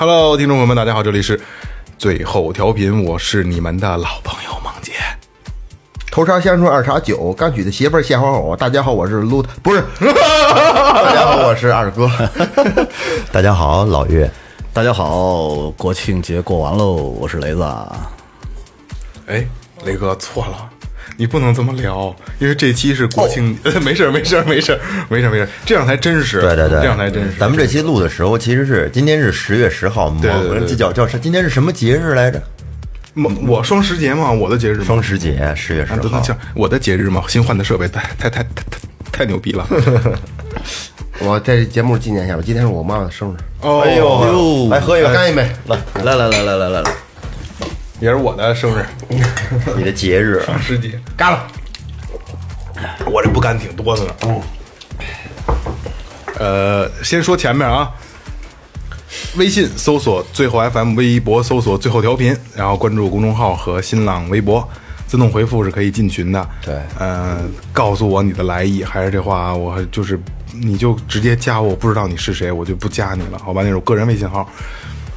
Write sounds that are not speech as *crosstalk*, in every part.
Hello，听众朋友们，大家好，这里是最后调频，我是你们的老朋友梦姐。头茬香椿二茬酒，刚娶的媳妇儿现好好。大家好，我是撸，不是，*laughs* 大家好，我是二哥。*laughs* 大家好，老岳，大家好，国庆节过完喽，我是雷子。哎，雷哥错了，你不能这么聊，因为这期是国庆，*laughs* 没事儿没事儿没事儿没事儿没事儿，这样才真实。对对对，这样才真实。咱们这期录的时候，其实是今天是十月十号，对对对这叫叫是今天是什么节日来着？我我双十节嘛，我的节日嘛双十节，十月十号我的节日嘛，新换的设备太太太太太太牛逼了。*laughs* 我在节目纪念一下吧，今天是我妈的生日，哦，哎呦，来喝一个，干一杯。来来来来来来来来，也是我的生日，*laughs* 你的节日，双十节，干了，我这不干挺多的呢。呃，先说前面啊，微信搜索最后 FM，微博搜索最后调频，然后关注公众号和新浪微博，自动回复是可以进群的。对呃，告诉我你的来意，还是这话，我就是你就直接加我，不知道你是谁，我就不加你了，好吧？那是我个人微信号。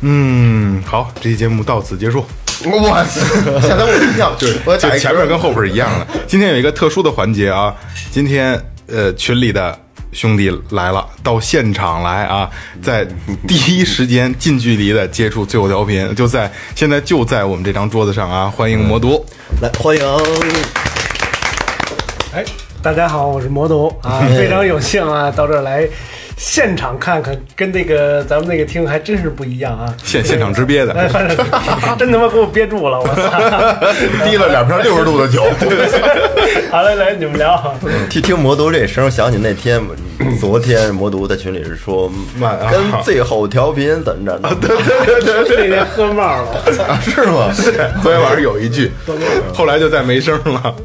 嗯，好，这期节目到此结束。*laughs* 我操，吓得我一跳，对，就我打前面跟后边一样的。*laughs* 今天有一个特殊的环节啊，今天呃群里的兄弟来了，到现场来啊，在第一时间近距离的接触最后调频，就在现在就在我们这张桌子上啊，欢迎魔都。来欢迎。哎，大家好，我是魔都啊，*laughs* 非常有幸啊，到这儿来现场看看，跟那个咱们那个厅还真是不一样啊。现现场直憋哎，的，反正 *laughs* 真他妈给我憋住了，我操！*laughs* 滴了两瓶六十度的酒，*laughs* 好嘞，来你们聊。听听魔都这声，想起那天，昨天魔都在群里是说跟最后调频怎么着的？那天喝冒了，是吗？昨天晚上有一句，后来就再没声了。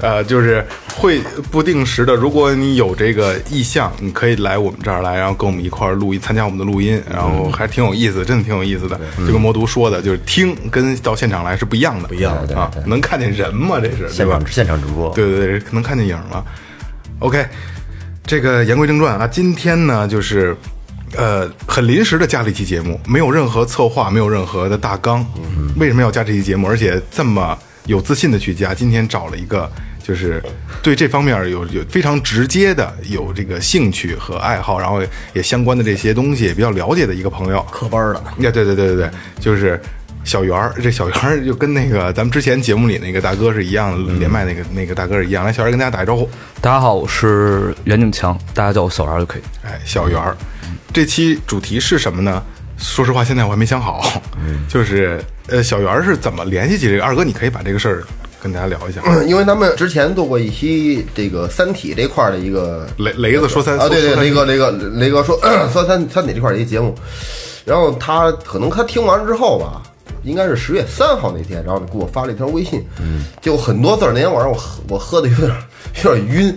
呃，就是会不定时的，如果你有这个意向，你可以来我们这儿来，然后跟我们一块儿录音，参加我们的录音，然后还挺有意思，真的挺有意思的。就跟魔都说的，就是听跟到现场来是不一样的，不一样啊，能看见人吗？这是现场？现场直播，对对对，能看见影了。OK，这个言归正传啊，今天呢就是。呃，很临时的加了一期节目，没有任何策划，没有任何的大纲。为什么要加这期节目？而且这么有自信的去加？今天找了一个，就是对这方面有有非常直接的有这个兴趣和爱好，然后也相关的这些东西也比较了解的一个朋友。科班的，呀，对对对对对，就是小圆儿。这小圆儿 *laughs* 就跟那个咱们之前节目里那个大哥是一样的，连麦那个那个大哥是一样。来，小圆儿跟大家打个招呼。大家好，我是袁景强，大家叫我小圆儿就可以。哎，小圆儿，这期主题是什么呢？说实话，现在我还没想好。就是呃，小圆儿是怎么联系起这个？二哥，你可以把这个事儿跟大家聊一下。因为咱们之前做过一期这个《三体》这块儿的一个雷雷子说三啊，对对，雷哥雷哥雷哥说 *clears throat* 说三三体这块儿一个节目，然后他可能他听完之后吧，应该是十月三号那天，然后给我发了一条微信，嗯，就很多字儿。那天晚上我喝我喝的有点有点晕，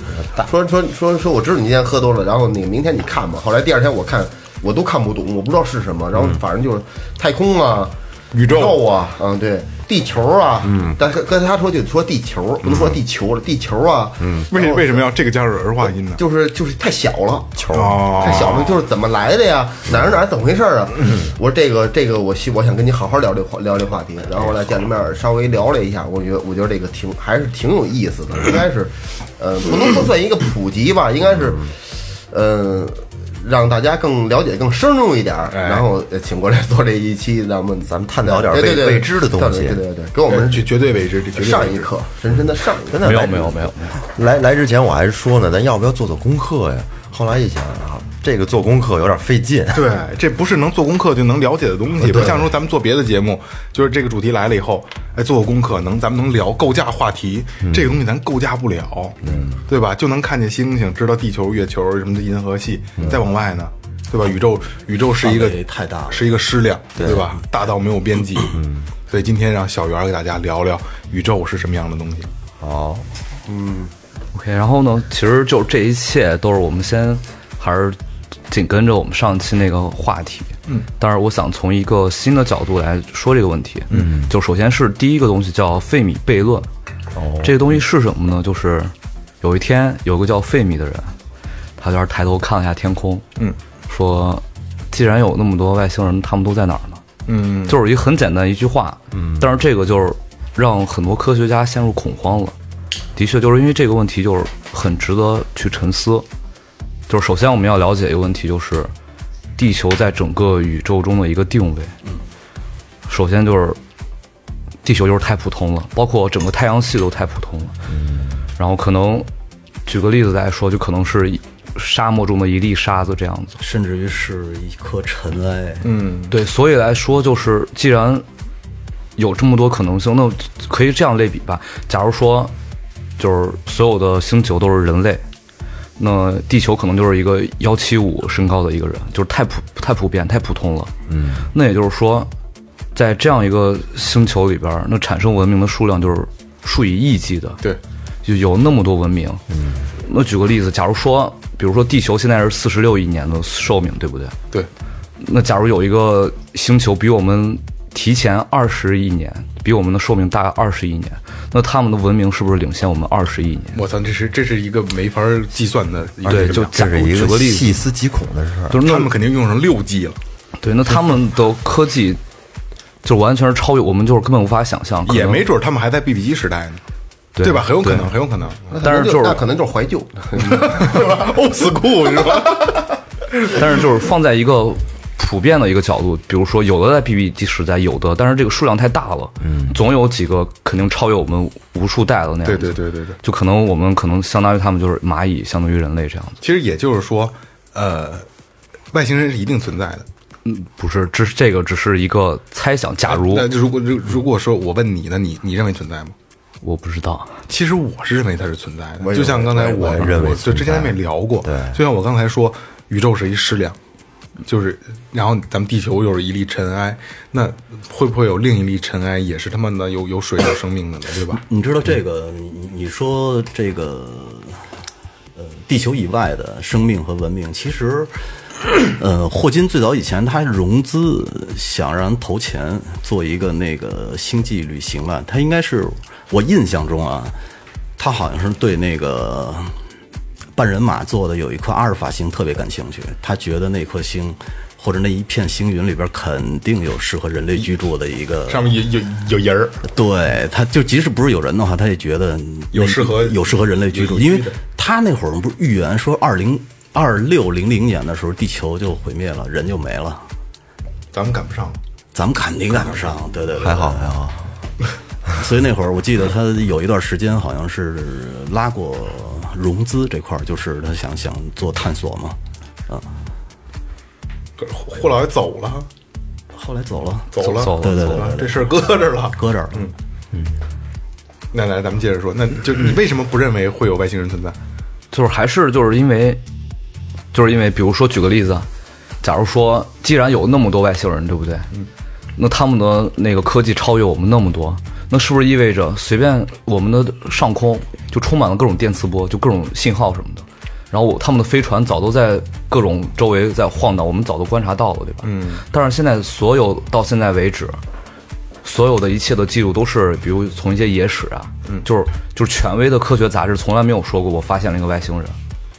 说说说说我知道你今天喝多了，然后那个明天你看吧。后来第二天我看我都看不懂，我不知道是什么，然后反正就是太空啊。宇宙。啊，嗯，对，地球啊，嗯，但跟跟他说就说地球，不能说地球了，地球啊，嗯，为为什么要这个加入儿化音呢？就是就是太小了，球哦。太小了，就是怎么来的呀？哪儿哪儿怎么回事啊？我说这个这个我希我想跟你好好聊这话聊这话题，然后来见了面儿稍微聊了一下，我觉得我觉得这个挺还是挺有意思的，应该是，呃，不能说算一个普及吧，应该是，嗯。让大家更了解、更深入一点然后呃请过来做这一期，咱们咱们探讨点未未知的东西对对对对，给我们绝绝对未知，上一课，深深的上一课。没有没有没有，来来之前我还说呢，咱要不要做做功课呀？后来一想啊，这个做功课有点费劲。对，这不是能做功课就能了解的东西，不像说咱们做别的节目，就是这个主题来了以后，哎，做个功课能咱们能聊构架话题，这个东西咱构架不了，嗯，对吧？就能看见星星，知道地球、月球什么的银河系，再往外呢，对吧？宇宙宇宙是一个太大了是一个矢量，对吧？大到没有边际，嗯，所以今天让小袁给大家聊聊宇宙是什么样的东西。好，OK，然后呢，其实就这一切都是我们先还是紧跟着我们上期那个话题，嗯，但是我想从一个新的角度来说这个问题，嗯，就首先是第一个东西叫费米悖论，哦，这个东西是什么呢？就是有一天有个叫费米的人，他就是抬头看了一下天空，嗯，说既然有那么多外星人，他们都在哪儿呢？嗯，就是一个很简单一句话，嗯，但是这个就是让很多科学家陷入恐慌了。的确，就是因为这个问题就是很值得去沉思。就是首先我们要了解一个问题，就是地球在整个宇宙中的一个定位。首先就是地球就是太普通了，包括整个太阳系都太普通了。然后可能举个例子来说，就可能是沙漠中的一粒沙子这样子。甚至于是一颗尘埃。嗯，对，所以来说，就是既然有这么多可能性，那可以这样类比吧。假如说，就是所有的星球都是人类，那地球可能就是一个幺七五身高的一个人，就是太普太普遍、太普通了。嗯，那也就是说，在这样一个星球里边儿，那产生文明的数量就是数以亿计的。对，就有那么多文明。嗯，那举个例子，假如说，比如说地球现在是四十六亿年的寿命，对不对？对，那假如有一个星球比我们提前二十亿年，比我们的寿命大二十亿年，那他们的文明是不是领先我们二十亿年？我操，这是这是一个没法计算的一个对就量这是一举个例子细思极恐的事儿。就是那他们肯定用上六 G 了，对，那他们的科技就完全是超越我们，就是根本无法想象，也没准他们还在 BB 机时代呢，对对吧？很有可能，很有可能，但是就是那可能就是怀旧，*laughs* 对吧？old school 是吧？*laughs* 但是就是放在一个普遍的一个角度，比如说有的在 BB 机时代，有的，但是这个数量太大了，嗯，总有几个肯定超越我们无数代的那样对子，对对对对。就可能我们可能相当于他们就是蚂蚁，相当于人类这样子。其实也就是说，呃，外星人是一定存在的。嗯不是，这是这个只是一个猜想。假如那如果如如果说我问你呢，你你认为存在吗？我不知道，其实我是认为它是存在的，就像刚才我我认为我就之前咱们也聊过，对就像我刚才说，宇宙是一矢量，就是然后咱们地球又是一粒尘埃，那会不会有另一粒尘埃也是他妈的有有水有生命的呢？对吧？你知道这个？你你说这个，呃，地球以外的生命和文明，其实，呃，霍金最早以前他融资想让人投钱做一个那个星际旅行吧，他应该是我印象中啊，他好像是对那个半人马座的有一颗阿尔法星特别感兴趣，他觉得那颗星。或者那一片星云里边肯定有适合人类居住的一个上面有有有人儿，对，他就即使不是有人的话，他也觉得有适合有适合人类居住，因为他那会儿不是预言说二零二六零零年的时候地球就毁灭了，人就没了，咱们赶不上。咱们肯定赶不上，对对对，还好还好，*laughs* 所以那会儿我记得他有一段时间好像是拉过融资这块儿，就是他想想做探索嘛，啊，可是霍老爷走了，后来走了，走了，走了对对走了，对对这事儿搁这儿了。搁这儿了。嗯嗯那来，咱们接着说，那就你为什么不认为会有外星人存在？就是还是就是因为，就是因为，比如说举个例子，假如说既然有那么多外星人，对不对？嗯，那他们的那个科技超越我们那么多，那是不是意味着随便我们的上空就充满了各种电磁波，就各种信号什么的？然后我他们的飞船早都在各种周围在晃荡，我们早都观察到了，对吧？嗯。但是现在所有到现在为止，所有的一切的记录都是，比如从一些野史啊，嗯，就是就是权威的科学杂志从来没有说过我发现了一个外星人，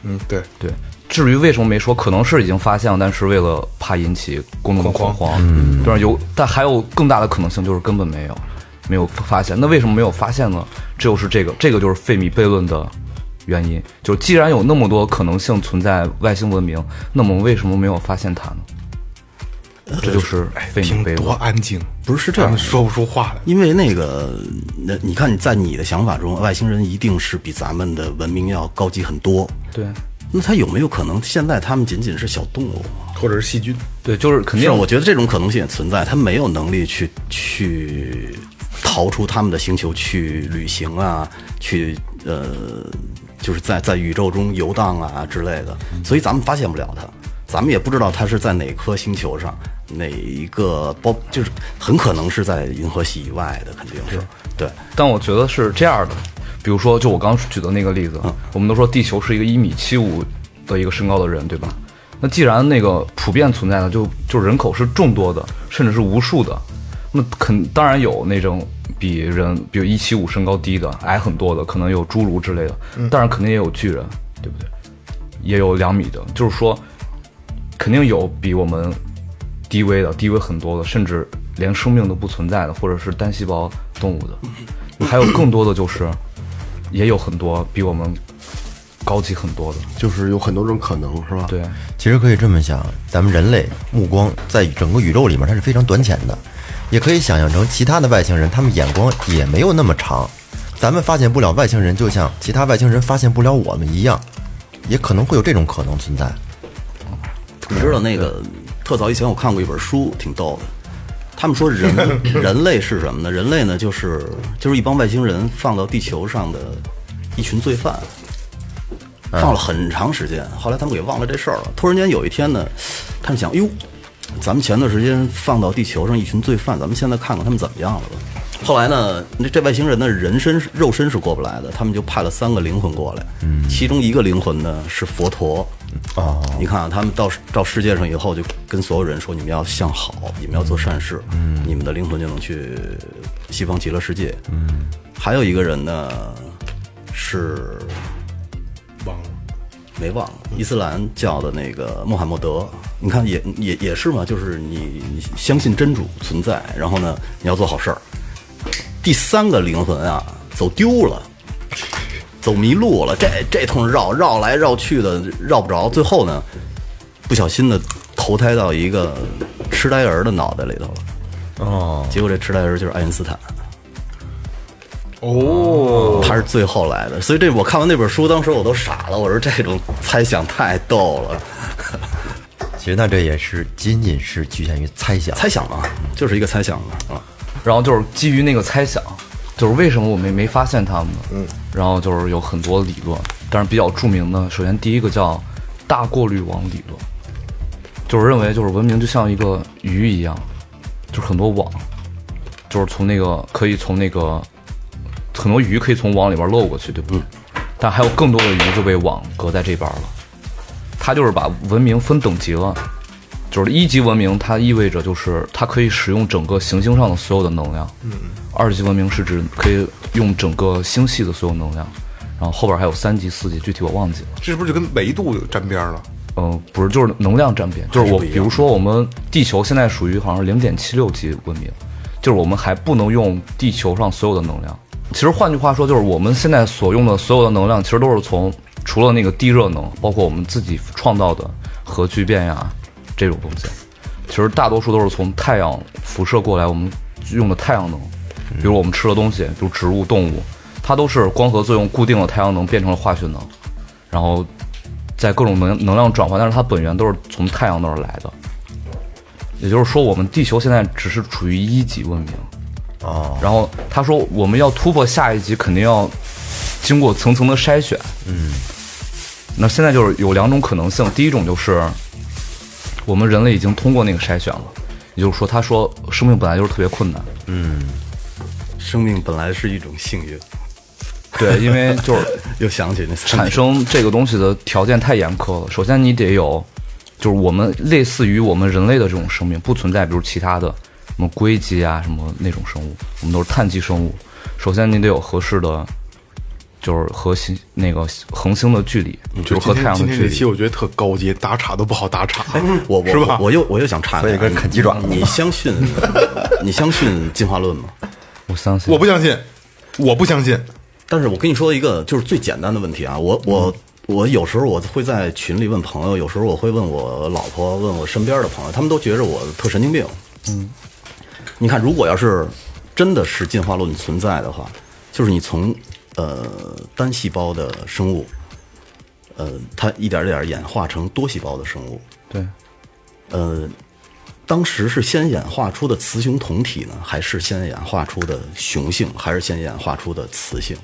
嗯，对，对。至于为什么没说，可能是已经发现了，但是为了怕引起公众的恐慌，嗯，对吧？有，但还有更大的可能性就是根本没有，没有发现。那为什么没有发现呢？这就是这个，这个就是费米悖论的原因。就既然有那么多可能性存在外星文明，那么为什么没有发现它呢？这就是费米悖论。多安静，不是是这样说不出话来。因为那个，那你看你在你的想法中，外星人一定是比咱们的文明要高级很多。对，那他有没有可能现在他们仅仅是小动物？或者是细菌，对，就是肯定是，我觉得这种可能性也存在，他没有能力去去逃出他们的星球去旅行啊，去呃，就是在在宇宙中游荡啊之类的，所以咱们发现不了它，咱们也不知道它是在哪颗星球上，哪一个包，就是很可能是在银河系以外的，肯定是对。但我觉得是这样的，比如说，就我刚举的那个例子，我们都说地球是一个一米七五的一个身高的人，对吧？那既然那个普遍存在的，就就人口是众多的，甚至是无数的，那肯当然有那种比人，比如一七五身高低的，矮很多的，可能有侏儒之类的，当然肯定也有巨人，对不对？也有两米的，就是说，肯定有比我们低微的，低微很多的，甚至连生命都不存在的，或者是单细胞动物的，还有更多的就是，也有很多比我们高级很多的，就是有很多种可能，是吧？对。其实可以这么想，咱们人类目光在整个宇宙里面它是非常短浅的，也可以想象成其他的外星人，他们眼光也没有那么长。咱们发现不了外星人，就像其他外星人发现不了我们一样，也可能会有这种可能存在。你知道那个特早以前我看过一本书，挺逗的。他们说人 *laughs* 人类是什么呢？人类呢，就是就是一帮外星人放到地球上的一群罪犯，放了很长时间。后来他们给忘了这事儿了。突然间有一天呢，他们想，哟，咱们前段时间放到地球上一群罪犯，咱们现在看看他们怎么样了吧。后来呢，那这外星人的人身肉身是过不来的，他们就派了三个灵魂过来，其中一个灵魂呢是佛陀。哦，你看啊，他们到到世界上以后，就跟所有人说：你们要向好，你们要做善事，你们的灵魂就能去西方极乐世界。嗯，还有一个人呢是忘了。没忘了伊斯兰教的那个穆罕默德，你看也也也是嘛，就是你你相信真主存在，然后呢你要做好事儿。第三个灵魂啊走丢了，走迷路了，这这通绕绕来绕去的绕不着，最后呢不小心的投胎到一个痴呆儿的脑袋里头了。哦，结果这痴呆儿就是爱因斯坦。哦，他是最后来的，所以这我看完那本书，当时我都傻了。我说这种猜想太逗了，其实那这也是仅仅是局限于猜想。猜想嘛，就是一个猜想嘛啊。然后就是基于那个猜想，就是为什么我们没发现他们呢？嗯，然后就是有很多理论，但是比较著名的，首先第一个叫大过滤网理论，就是认为就是文明就像一个鱼一样，就是很多网，就是从那个可以从那个很多鱼可以从网里边漏过去，对不对？但还有更多的鱼就被网隔在这边了。它就是把文明分等级了，就是一级文明，它意味着就是它可以使用整个行星上的所有的能量。嗯，二级文明是指可以用整个星系的所有能量，然后后边还有三级、四级，具体我忘记了。这是不是就跟维度沾边了？嗯，不是，就是能量沾边，就是我，比如说我们地球现在属于好像是零点七六级文明，就是我们还不能用地球上所有的能量。其实换句话说，就是我们现在所用的所有的能量，其实都是从除了那个地热能，包括我们自己创造的核聚变呀这种东西，其实大多数都是从太阳辐射过来，我们用的太阳能，比如我们吃的东西，比如植物、动物，它都是光合作用固定了太阳能变成了化学能，然后在各种能能量转换，但是它本源都是从太阳那儿来的。也就是说，我们地球现在只是处于一级文明。哦，然后他说，我们要突破下一级，肯定要经过层层的筛选。嗯，那现在就是有两种可能性，第一种就是我们人类已经通过那个筛选了，也就是说，他说生命本来就是特别困难。嗯生命本来是一种幸运，对，因为就是 *laughs* 又想起那三产生这个东西的条件太严苛了。首先，你得有，就是我们类似于我们人类的这种生命不存在，比如其他的什么硅基啊，什么那种生物，我们都是碳基生物。首先，你得有合适的，就是和星那个恒星的距离，就是和太阳的距离今天这期。我觉得特高级，打岔都不好打岔。我我是吧我又我又想插所以跟啃鸡爪子你相信 *laughs* 你相信进化论吗？我相信，我不相信，我不相信。但是我跟你说一个就是最简单的问题啊，我我我有时候我会在群里问朋友，有时候我会问我老婆，问我身边的朋友，他们都觉着我特神经病。嗯，你看，如果要是真的是进化论存在的话，就是你从呃单细胞的生物，呃，它一点点演化成多细胞的生物。对，呃，当时是先演化出的雌雄同体呢，还是先演化出的雄性，还是先演化出的雌性？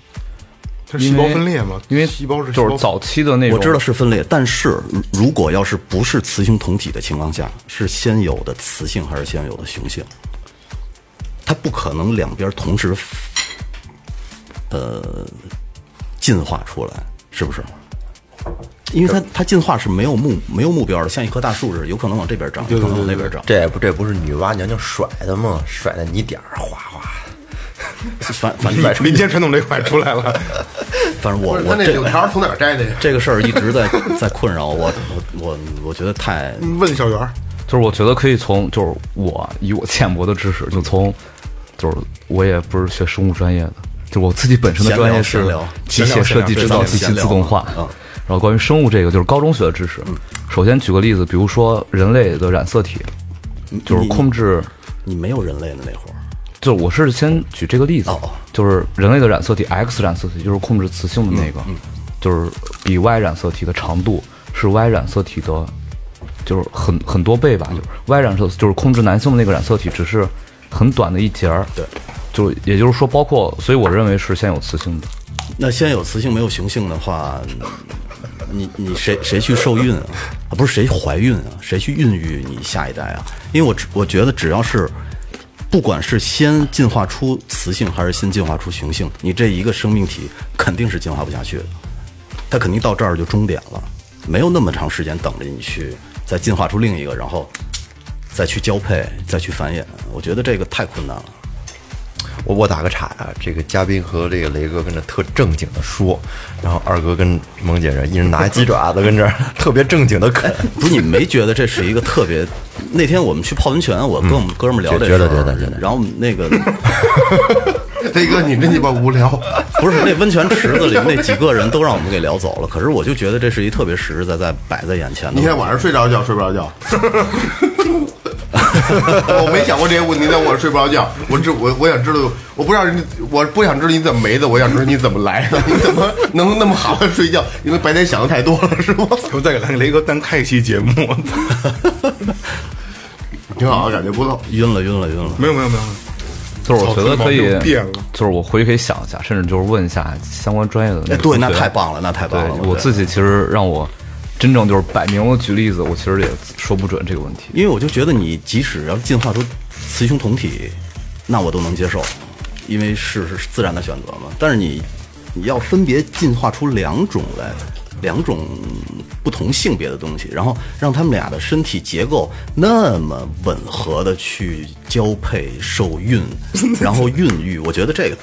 它是细胞分裂嘛？因为细胞是就是早期的那种，我知道是分裂，但是如如果要是不是雌雄同体的情况下，是先有的雌性还是先有的雄性？它不可能两边同时，呃，进化出来，是不是？因为它它进化是没有目没有目标的，像一棵大树似的，有可能往这边长，有可能往那边长。这不这不是女娲娘娘甩的吗？甩的泥点儿哗哗。反反正民间传统这块出来了。反正我 *laughs* 我那柳条从哪儿摘的呀？这个事儿一直在在困扰我，*laughs* 我我我觉得太问小圆，就是我觉得可以从，就是我以我浅薄的知识，就从，就是我也不是学生物专业的，就我自己本身的专业是机械设计、制造、机器自动化。嗯然后关于生物这个，就是高中学的知识。首先举个例子，比如说人类的染色体，就是控制，你没有人类的那会儿，就是我是先举这个例子就是人类的染色体 X 染色体，就是控制雌性的那个，就是比 Y 染色体的长度是 Y 染色体的，就是很很多倍吧，就是 Y 染色就是控制男性的那个染色体只是很短的一节儿，对，就也就是说，包括，所以我认为是先有雌性的，那先有雌性没有雄性的话，*laughs* 你你谁谁去受孕啊？啊，不是谁怀孕啊？谁去孕育你下一代啊？因为我只我觉得只要是，不管是先进化出雌性还是先进化出雄性，你这一个生命体肯定是进化不下去的，它肯定到这儿就终点了，没有那么长时间等着你去再进化出另一个，然后再去交配，再去繁衍。我觉得这个太困难了。我我打个岔啊，这个嘉宾和这个雷哥跟这特正经的说，然后二哥跟萌姐这一人拿鸡爪子跟这儿特别正经的啃，*laughs* 不是你没觉得这是一个特别？那天我们去泡温泉，我跟我们哥们儿聊这觉得事儿觉得觉得然后那个 *laughs* 雷哥，你真鸡巴无聊。不是那温泉池子里那几个人都让我们给聊走了，可是我就觉得这是一特别实实在在摆在眼前的。你看晚上睡着觉睡不着觉？*laughs* *laughs* 我没想过这些问题，但我睡不着觉。我知我我想知道，我不知道你，我不想知道你怎么没的，我想知道你怎么来的，你怎么能那么好的睡觉？因为白天想的太多了，是吗？*laughs* 我再给咱雷哥单开一期节目。*laughs* 挺好，感觉不错。晕了晕了晕了。没有没有没有，就是我觉得可以就是我回去可以想一下，甚至就是问一下相关专业的对，那太棒了，那太棒了。我自己其实让我真正就是摆明了举例子，我其实也说不准这个问题。因为我就觉得你即使要进化出雌雄同体，那我都能接受，因为是是自然的选择嘛。但是你你要分别进化出两种来，两种不同性别的东西，然后让他们俩的身体结构那么吻合的去交配、受孕，*laughs* 然后孕育，我觉得这个。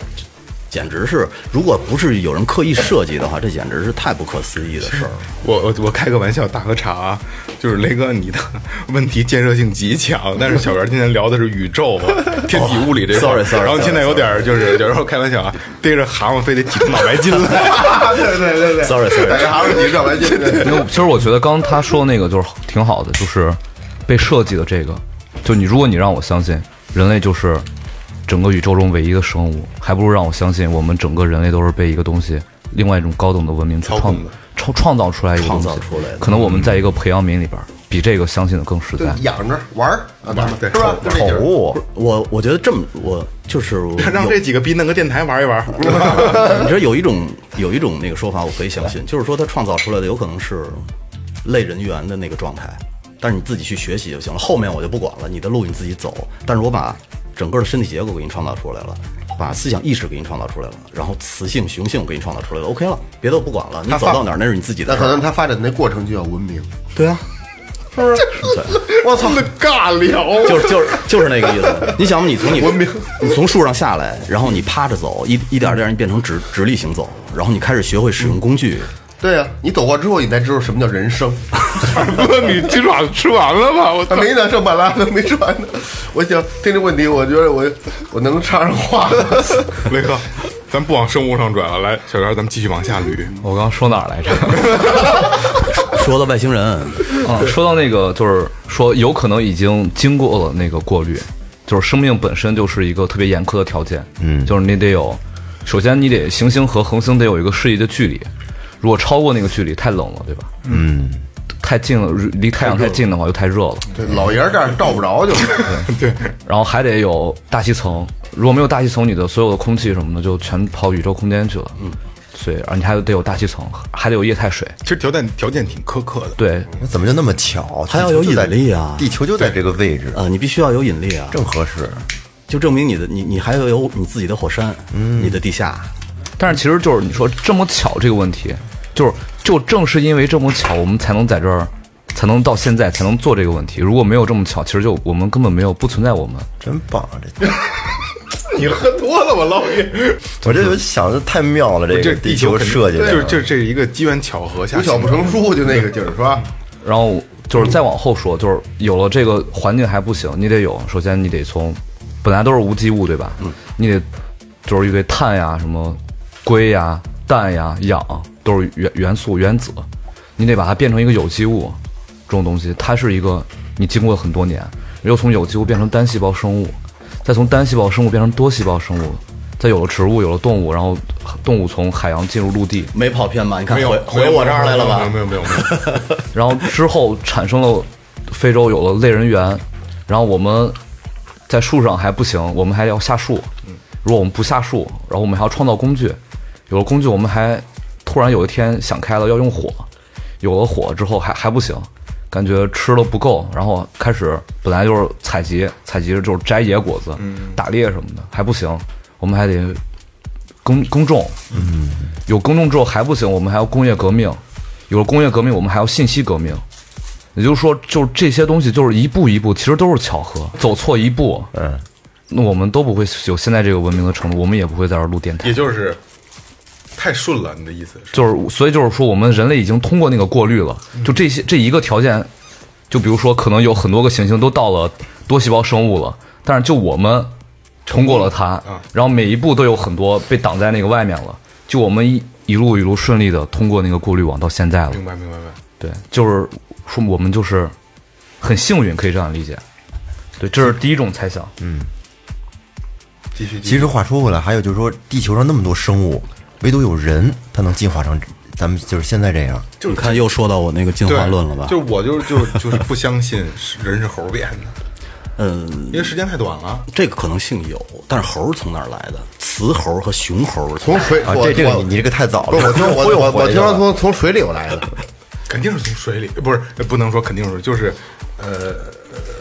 简直是，如果不是有人刻意设计的话，这简直是太不可思议的事儿。我我我开个玩笑，大喝茶啊，就是雷哥你的问题建设性极强，但是小袁今天聊的是宇宙、啊、*laughs* 天体物理这块儿。sorry, sorry, 然后现在有点儿就是有时候开玩笑啊，逮着蛤蟆非得挤出脑白金来。*laughs* 对对对对。Sorry, sorry 大家还是你上来就因为其实我觉得刚刚他说的那个就是挺好的，就是被设计的这个，就你如果你让我相信人类就是整个宇宙中唯一的生物，还不如让我相信我们整个人类都是被一个东西，另外一种高等的文明去创造创创造出来一个东西创造出来的可能我们在一个培养皿里边儿，比这个相信的更实在。养着玩儿是吧？宠物我我觉得这么，我就是 *laughs* 让这几个逼弄个电台玩一玩。*laughs* 你知道有一种有一种那个说法，我可以相信，就是说他创造出来的有可能是类人猿的那个状态，但是你自己去学习就行了，后面我就不管了，你的路你自己走。但是我把整个的身体结构给你创造出来了，把思想意识给你创造出来了，然后雌性雄性给你创造出来了，OK 了，别的我不管了，你走到哪儿那是你自己的。那可能他发展那过程就叫文明。对啊，*laughs* 是不是我操，那尬聊，就是就是就是那个意思。你想吧，你从你文明你从树上下来，然后你趴着走，一一点点你变成直直立行走，然后你开始学会使用工具。对啊、你走过之后，你才知道什么叫人生。*laughs* 哥，你鸡爪子吃完了吗？我操！还没呢，剩半拉呢，没吃完呢。我想听这问题，我觉得我我能插上话了。*laughs* 雷哥，咱不往生物上转了，来，小袁，咱们继续往下捋。我刚刚说哪儿来着？*laughs* 说到外星人，啊，说到那个，就是说有可能已经经过了那个过滤，就是生命本身就是一个特别严苛的条件，嗯，就是你得有，首先你得行星和恒星得有一个适宜的距离，如果超过那个距离，太冷了，对吧？嗯，太近了，离太阳太近的话，又太热了。对，老爷儿这儿照不着就是。然后还得有大气层，如果没有大气层，你的所有的空气什么的就全跑宇宙空间去了。嗯，所以，而你还得有大气层，还得有液态水。其实条件条件挺苛刻的。对，那怎么就那么巧？它要有引力啊地球就在这个位置，啊，你必须要有引力啊，正合适。就证明你的你你还要有你自己的火山，嗯，你的地下，但是其实就是你说这么巧这个问题，就是就正是因为这么巧，我们才能在这儿，才能到现在才能做这个问题。如果没有这么巧，其实就我们根本没有不存在我们。真棒啊！这你喝多了吧，老爷？我这想的太妙了，这这个地球设计的，*laughs* 就是就是这是一个机缘巧合下不巧不成书，就那个劲儿是吧？然后就是再往后说，就是有了这个环境还不行，你得有，首先你得从本来都是无机物，对吧？嗯，你得就是一堆碳呀、什么硅呀、氮呀、氧都是元元素原子，你得把它变成一个有机物，这种东西它是一个你经过了很多年，又从有机物变成单细胞生物，再从单细胞生物变成多细胞生物。再有了植物，有了动物，然后动物从海洋进入陆地，没跑偏吧？你看没有回回我这儿来了吧？没有没有没有没有，然后之后产生了非洲有了类人猿，然后我们在树上还不行，我们还要下树。如果我们不下树，然后我们还要创造工具，有了工具，我们还突然有一天想开了要用火，有了火之后还还不行，感觉吃了不够，然后开始本来就是采集，采集就是摘野果子、打猎什么的还不行，我们还得耕耕种，嗯，有耕种之后还不行，我们还要工业革命，有了工业革命，我们还要信息革命。也就是说，就是这些东西，就是一步一步，其实都是巧合。走错一步，嗯，那我们都不会有现在这个文明的程度，我们也不会在这儿录电台也。就是太顺了。你的意思是？就是，所以就是说，我们人类已经通过那个过滤了。就这些这一个条件，就比如说，可能有很多个行星都到了多细胞生物了，但是就我们通过了它，然后每一步都有很多被挡在那个外面了。就我们一一路一路顺利的通过那个过滤网到现在了。明白明白明白。对，就是说我们就是很幸运，可以这样理解。对，这是第一种猜想。继续继续。其实话说回来，还有就是说，地球上那么多生物，唯独有人，他能进化成咱们就是现在这样。就是你看又说到我那个进化论了吧？就是我就是就是 *laughs* 就是不相信人是猴变的，嗯，因为时间太短了。这个可能性有，但是猴是从哪儿来的？雌猴和雄猴从水，这这个你你这个太早了。我听我我我听说从从水里头来的，肯定是从水里，不是不能说肯定是，就是呃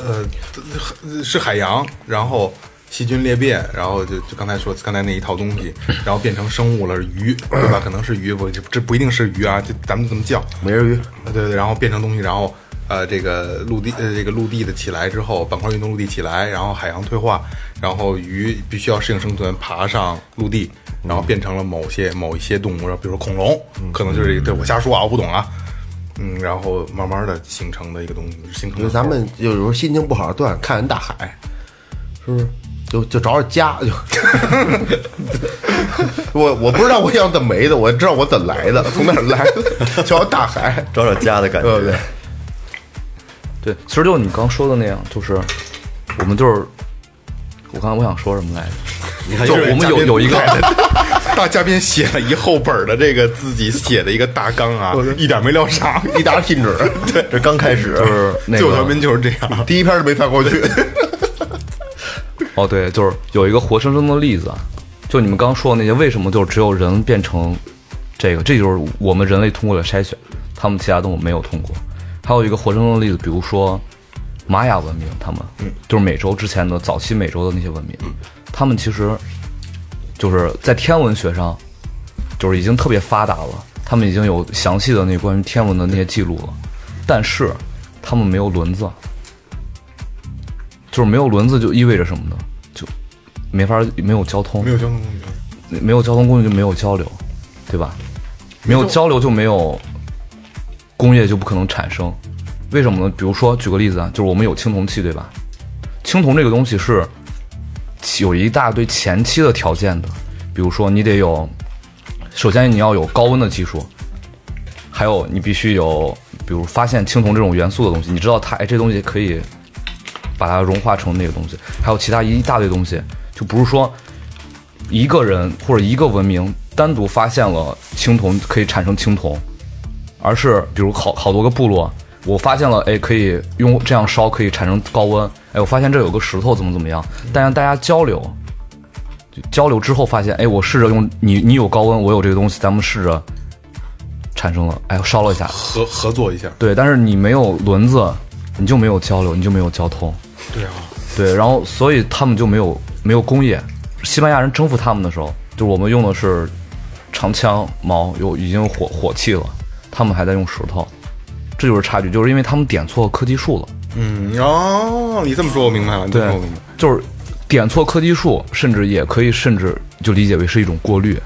呃是海洋，然后细菌裂变，然后就就刚才说刚才那一套东西，*laughs* 然后变成生物了，鱼对吧？可能是鱼，不这这不一定是鱼啊，就咱们就这么叫，美人鱼。对对，然后变成东西，然后呃，这个陆地呃，这个陆地的起来之后，板块运动陆地起来，然后海洋退化，然后鱼必须要适应生存，爬上陆地，然后变成了某些某一些动物，比如说恐龙，可能就是这个，对我瞎说啊，我不懂啊，嗯，然后慢慢的形成的一个东西，形成的就咱们有时候心情不好，都想看人大海，是不是？就就找找家就。我我不知道我想怎么没的，我知道我怎么来的，从哪儿来的，叫大海，找找家的感觉。对对？对，其实就是你刚说的那样，就是我们就是我刚才我想说什么来着？你看就是我们有有一个 *laughs* 大嘉宾写了一厚本的这个自己写的一个大纲啊，一点没聊上，一沓信纸，对，这刚开始就是那个最后调频就是这样。第一篇都没翻过去。*laughs* 哦，对，就是有一个活生生的例子啊，就你们刚刚说的那些，为什么就只有人变成这个？这就是我们人类通过了筛选，他们其他动物没有通过。还有一个活生生的例子，比如说玛雅文明，他们就是美洲之前的早期美洲的那些文明，他们其实就是在天文学上就是已经特别发达了，他们已经有详细的那关于天文的那些记录了，但是他们没有轮子，就是没有轮子就意味着什么呢？就没法没有交通，没有交通工具，没有交通工具就没有交流，对吧？没有交流就没有工业，就不可能产生。为什么呢？比如说，举个例子啊，就是我们有青铜器，对吧？青铜这个东西是有一大堆前期的条件的，比如说你得有，首先你要有高温的技术，还有你必须有，比如发现青铜这种元素的东西，你知道它哎这东西可以把它融化成那个东西，还有其他一大堆东西，就不是说一个人或者一个文明单独发现了青铜可以产生青铜，而是比如好好多个部落，我发现了，哎，可以用这样烧可以产生高温，哎，我发现这有个石头怎么怎么样，但让大家交流，就交流之后发现，哎，我试着用你你有高温，我有这个东西，咱们试着产生了，哎，烧了一下，合合作一下。对，但是你没有轮子，你就没有交流，你就没有交通。对啊，对，然后所以他们就没有没有工业。西班牙人征服他们的时候，就我们用的是长枪矛，有已经有火火器了，他们还在用石头，这就是差距，就是因为他们点错科技树了。嗯，哦，你这么说我明白了，你这么对说我明白。，就是点错科技树，甚至也可以甚至就理解为是一种过滤。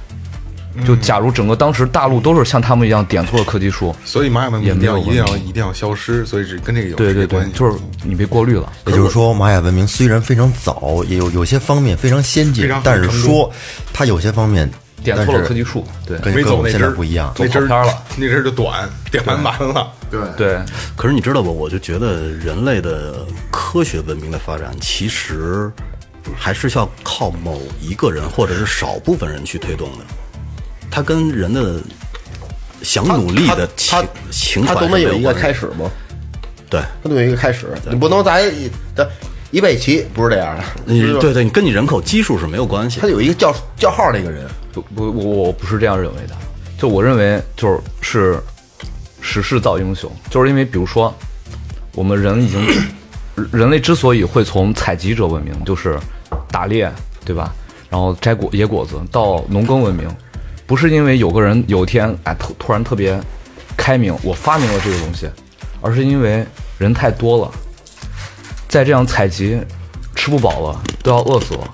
就假如整个当时大陆都是像他们一样点错了科技树，所以玛雅文明也一定要一定要一定要消失，所以是跟这个有对对对。就是你被过滤了。也就是说，玛雅文明虽然非常早，也有有些方面非常先进，但是说它有些方面点错了科技树，对跟我们现走那针儿在不一样。那针儿走偏了，那针儿就短，点完完了。对，对，可是你知道吧？我就觉得人类的科学文明的发展，其实还是要靠某一个人或者是少部分人去推动的。它跟人的想努力的情情他怀总得有一个开始吗？对，他都有一个开始，你不能咱一咱一辈棋不是这样的，你对对，你跟你人口基数是没有关系他。有一个叫叫号那个人，不不，我我不是这样认为的。就我认为，就是是时势造英雄，就是因为比如说，我们人已经 *coughs* 人类之所以会从采集者文明，就是打猎，对吧？然后摘果野果子，到农耕文明，不是因为有个人有一天哎突突然特别开明，我发明了这个东西，而是因为人太多了，在这样采集吃不饱了，都要饿死了。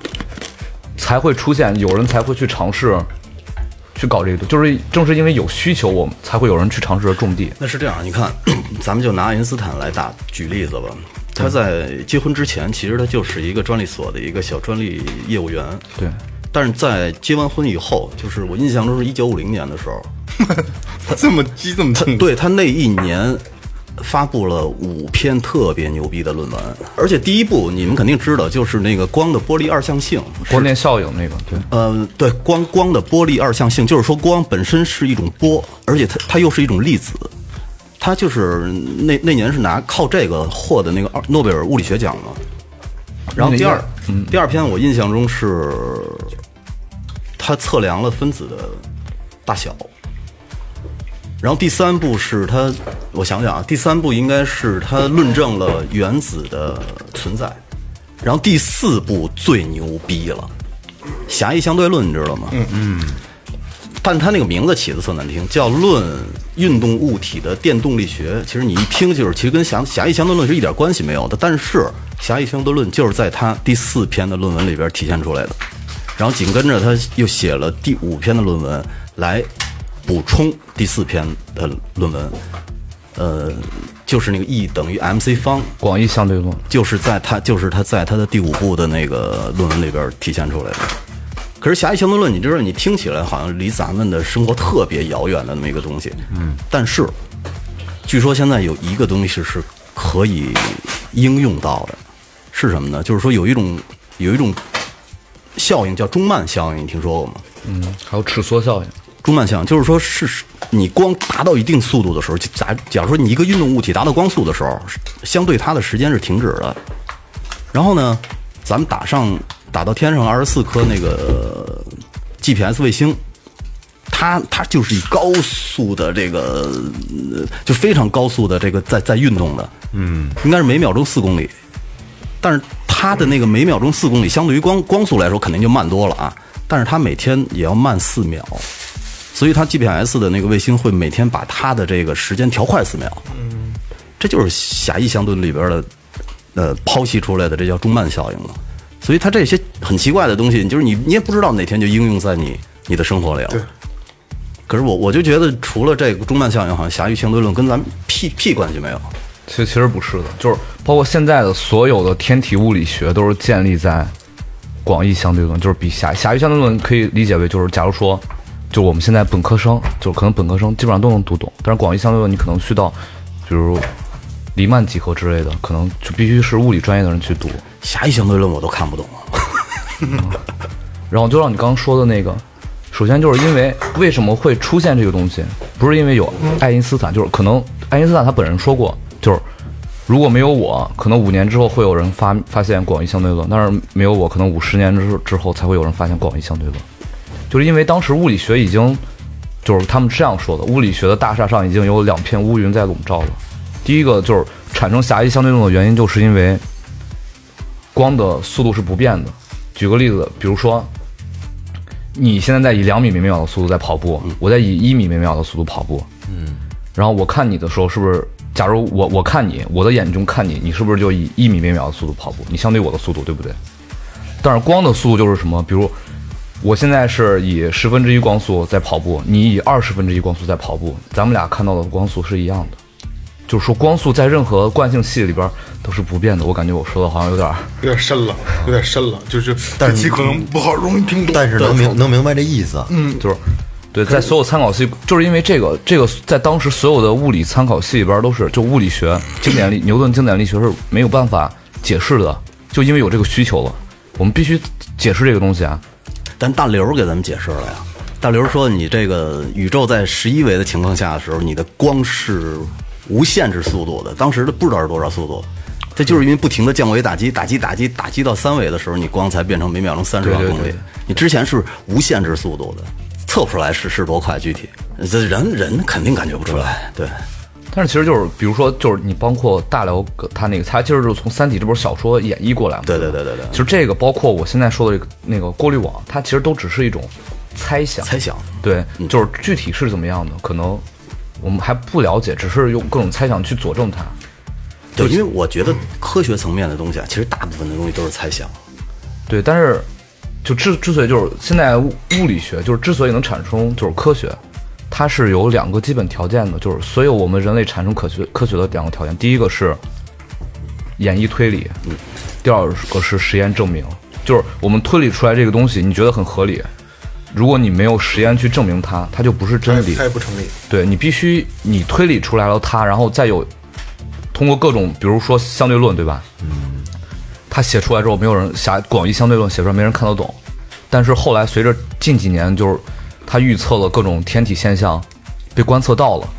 才会出现有人才会去尝试去搞这个，就是正是因为有需求，我们才会有人去尝试着种地。那是这样，你看，*clears throat* 咱们就拿爱因斯坦来打举例子吧。他在结婚之前，其实他就是一个专利所的一个小专利业务员。对，但是在结完婚以后，就是我印象中是一九五零年的时候，*laughs* 这么激这么痛，对他那一年发布了五篇特别牛逼的论文，而且第一部你们肯定知道，就是那个光的波粒二象性。光电效应那个，对，呃，对，光光的波粒二象性，就是说光本身是一种波，而且它它又是一种粒子。他就是那那年是拿靠这个获得那个二诺贝尔物理学奖嘛。然后第二，第二篇我印象中是，他测量了分子的大小。然后第三步是他，我想想啊，第三步应该是他论证了原子的存在。然后第四步最牛逼了，狭义相对论，你知道吗？嗯嗯。但他那个名字起的特难听，叫《论运动物体的电动力学》。其实你一听就是，其实跟狭狭义相对论是一点关系没有的。但是狭义相对论就是在他第四篇的论文里边体现出来的。然后紧跟着他又写了第五篇的论文来补充第四篇的论文，呃，就是那个 E 等于 mc 方，广义相对论。就是在他就是他在他的第五部的那个论文里边体现出来的。可是狭义相对论，你知道，你听起来好像离咱们的生活特别遥远的那么一个东西，嗯，但是据说现在有一个东西是可以应用到的，是什么呢？就是说有一种有一种效应叫中慢效应，你听说过吗？嗯，还有尺缩效应。中慢效应就是说，是你光达到一定速度的时候，就假假如说你一个运动物体达到光速的时候，相对它的时间是停止的。然后呢，咱们打上打到天上二十四颗那个 GPS 卫星，它它就是以高速的这个，呃就非常高速的这个在在运动的，嗯，应该是每秒钟四公里。但是它的那个每秒钟四公里，相对于光光速来说，肯定就慢多了啊。但是它每天也要慢四秒，所以它 GPS 的那个卫星会每天把它的这个时间调快四秒。嗯，这就是狭义相对论里边的呃剖析出来的，这叫中慢效应嘛。所以它这些很奇怪的东西，就是你你也不知道哪天就应用在你你的生活里了。对。可是我我就觉得，除了这个中曼效应，好像狭义相对论跟咱们屁屁关系没有。其实其实不是的，就是包括现在的所有的天体物理学都是建立在广义相对论，就是比狭狭义相对论可以理解为就是，假如说，就我们现在本科生，就是可能本科生基本上都能读懂，但是广义相对论你可能去到，比如黎曼几何之类的，可能就必须是物理专业的人去读。狭义相对论我都看不懂。然后就让你刚刚说的那个首先就是因为为什么会出现这个东西，不是因为有爱因斯坦，就是可能爱因斯坦他本人说过，就是如果没有我，可能五年之后会有人发发现广义相对论，但是没有我，可能五十年之之后才会有人发现广义相对论，就是因为当时物理学已经，就是他们这样说的，物理学的大厦上已经有两片乌云在笼罩了。第一个就是产生狭义相对论的原因，就是因为光的速度是不变的。举个例子，比如说你现在在以两米每秒的速度在跑步，我在以一米每秒的速度跑步，嗯，然后我看你的时候，是不是？假如我我看你，我的眼中看你，你是不是就以一米每秒的速度跑步？你相对我的速度，对不对？但是光的速度就是什么？比如我现在是以十分之一光速在跑步，你以二十分之一光速在跑步，咱们俩看到的光速是一样的。就是说，光速在任何惯性系里边都是不变的。我感觉我说的好像有点儿，有点深了，有点深了，就是但是这期可能不好容易听懂，但是能明能明白这意思。嗯，就是对，在所有参考系，就是因为这个这个在当时所有的物理参考系里边都是，就物理学经典力牛顿经典力学是没有办法解释的，就因为有这个需求了，我们必须解释这个东西啊。但大刘给咱们解释了呀。大刘说，你这个宇宙在十一维的情况下的时候，你的光是无限制速度的，当时的不知道是多少速度。这就是因为不停的降维打击，打击打击打击到三维的时候，你光才变成每秒钟三十万公里。对对对你之前是无限制速度的，测不出来是是多快，具体这人人肯定感觉不出来。对，但是其实就是，比如说，就是你包括大辽他那个，他其实就是从《三体》这本小说演绎过来嘛。对对对对对其实这个包括我现在说的这个那个过滤网，它其实都只是一种猜想。猜想。对，就是具体是怎么样的，可能我们还不了解，只是用各种猜想去佐证它。对，因为我觉得科学层面的东西啊，其实大部分的东西都是猜想。对，但是就之之所以就是现在物物理学就是之所以能产生就是科学，它是有两个基本条件的，就是所有我们人类产生科学科学的两个条件，第一个是演绎推理，嗯，第二个是实验证明，就是我们推理出来这个东西，你觉得很合理，如果你没有实验去证明它，它就不是真理。它也不成立。对你必须你推理出来了它，然后再有通过各种，比如说相对论，对吧？嗯，他写出来之后，没有人狭广义相对论写出来，没人看得懂。但是后来随着近几年，就是他预测了各种天体现象，被观测到了，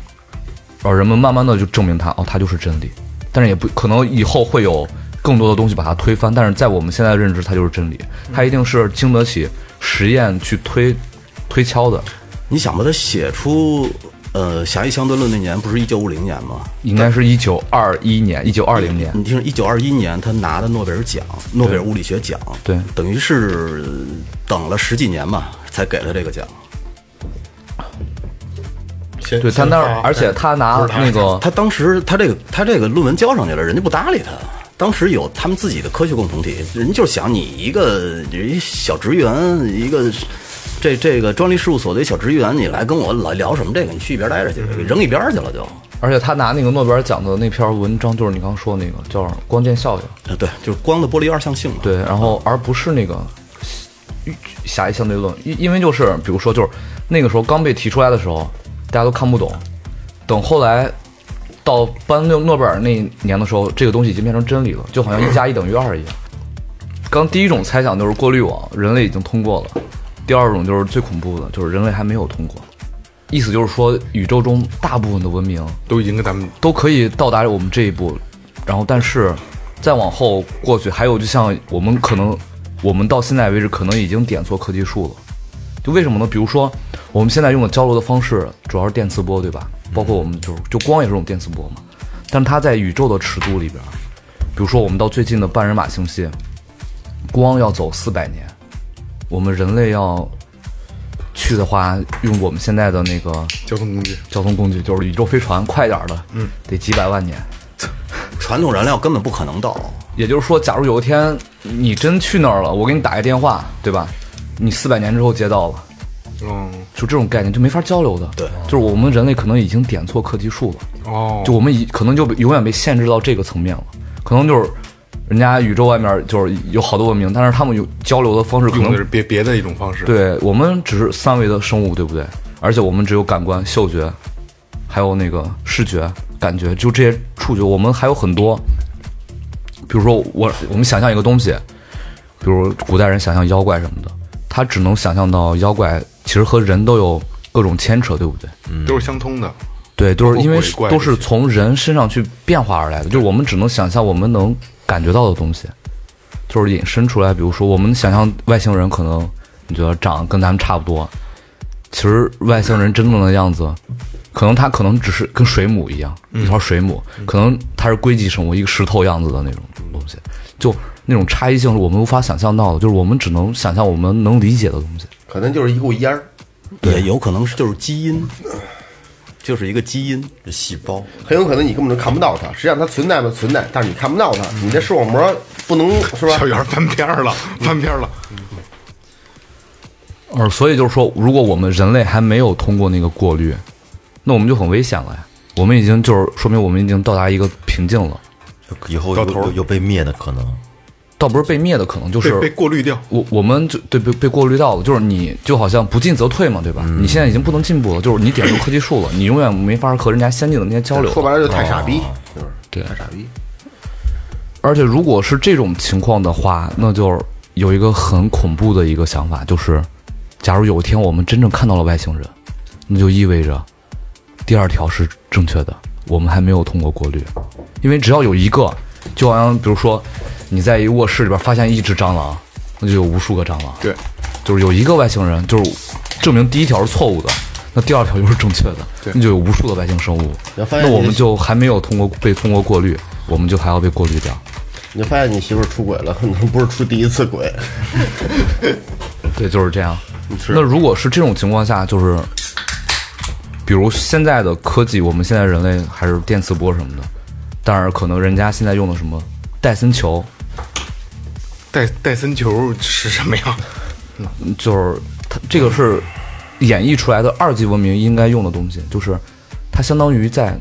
然后人们慢慢的就证明它，哦，它就是真理。但是也不可能以后会有更多的东西把它推翻，但是在我们现在的认知，它就是真理，它一定是经得起实验去推推敲的。你想把它写出呃狭义相对论那年不是一九五零年吗？应该是一九二一年、一九二零年，你听，一九二一年他拿的诺贝尔奖，诺贝尔物理学奖，对等于是等了十几年嘛，才给了这个奖。先对他那儿，而且他拿那个他当时他这个他这个论文交上去了，人家不搭理他。当时有他们自己的科学共同体，人就是想你一个一小职员，一个这这个专利事务所的一小职员，你来跟我老聊什么这个？你去一边待着去，给扔一边去了就。而且他拿那个诺贝尔奖的那篇文章，就是你刚刚说的那个叫光电效应，啊，对，就是光的波粒二象性嘛。对，然后而不是那个狭义相对论，因因为就是比如说就是那个时候刚被提出来的时候，大家都看不懂，等后来到颁诺诺贝尔那年的时候，这个东西已经变成真理了，就好像一加一等于二一样。刚第一种猜想就是过滤网，人类已经通过了；第二种就是最恐怖的，就是人类还没有通过。意思就是说，宇宙中大部分的文明都已经跟咱们都可以到达我们这一步，然后但是再往后过去，还有就像我们可能我们到现在为止可能已经点错科技树了。就为什么呢？比如说我们现在用的交流的方式主要是电磁波，对吧？包括我们就是就光也是种电磁波嘛，但是它在宇宙的尺度里边，比如说我们到最近的半人马星系，光要走四百年，我们人类要去的话，用我们现在的那个交通工具交通工具，就是宇宙飞船，快点儿的，嗯，得几百万年。*laughs* 传统燃料根本不可能到。也就是说，假如有一天你真去那儿了，我给你打一电话，对吧？你四百年之后接到了，嗯就这种概念就没法交流的。对就是我们人类可能已经点错课题数了，哦，就我们已可能就永远被限制到这个层面了，可能就是人家宇宙外面就是有好多文明，但是他们有交流的方式可能用的是别别的一种方式，，对我们只是三维的生物，对不对？而且我们只有感官、嗅觉，还有那个视觉、感觉，就这些触觉。我们还有很多，比如说我我们想象一个东西，比如古代人想象妖怪什么的，他只能想象到妖怪其实和人都有各种牵扯，对不对？都是相通的。对，都是因为都是从人身上去变化而来的，就是我们只能想象我们能感觉到的东西，就是引申出来。比如说，我们想象外星人可能你觉得长得跟咱们差不多，其实外星人真正的样子，可能他可能只是跟水母一样，一条水母，可能它是硅基生物，一个石头样子的那种东西，就那种差异性是我们无法想象到的，就是我们只能想象我们能理解的东西。可能就是一股烟儿，也有可能是就是基因，就是一个基因。这细胞，很有可能你根本就看不到它，实际上它存在吗？存在，但是你看不到它，你这视网膜不能是吧小？圆翻篇儿了，翻篇儿了。呃，所以就是说，如果我们人类还没有通过那个过滤，那我们就很危险了呀。我们已经就是说明我们已经到达一个瓶颈了，以后有到头有有被灭的可能。倒不是被灭的可能，就是被被过滤掉。我我们就对被被过滤到了，就是你就好像不进则退嘛，对吧？你现在已经不能进步了，就是你点入科技树了，你永远没法和人家先进的那些交流。说白了就太傻逼，就是对太傻逼。而且如果是这种情况的话，那就有一个很恐怖的一个想法，就是假如有一天我们真正看到了外星人，那就意味着第二条是正确的，我们还没有通过过滤，因为只要有一个，就好像比如说你在一个卧室里边发现一只蟑螂，那就有无数个蟑螂，对，就是有一个外星人，就是证明第一条是错误的，那第二条又是正确的，对。那就有无数的外星生物，要发现你那我们就还没有通过被通过过滤，我们就还要被过滤掉。你就发现你媳妇出轨了，*laughs* 可能不是出第一次轨，对，就是这样。那如果是这种情况下，就是比如现在的科技，我们现在人类还是电磁波什么的，但是可能人家现在用的什么戴森球，戴戴森球是什么呀？*laughs* 就是它这个是演绎出来的二级文明应该用的东西，就是它相当于在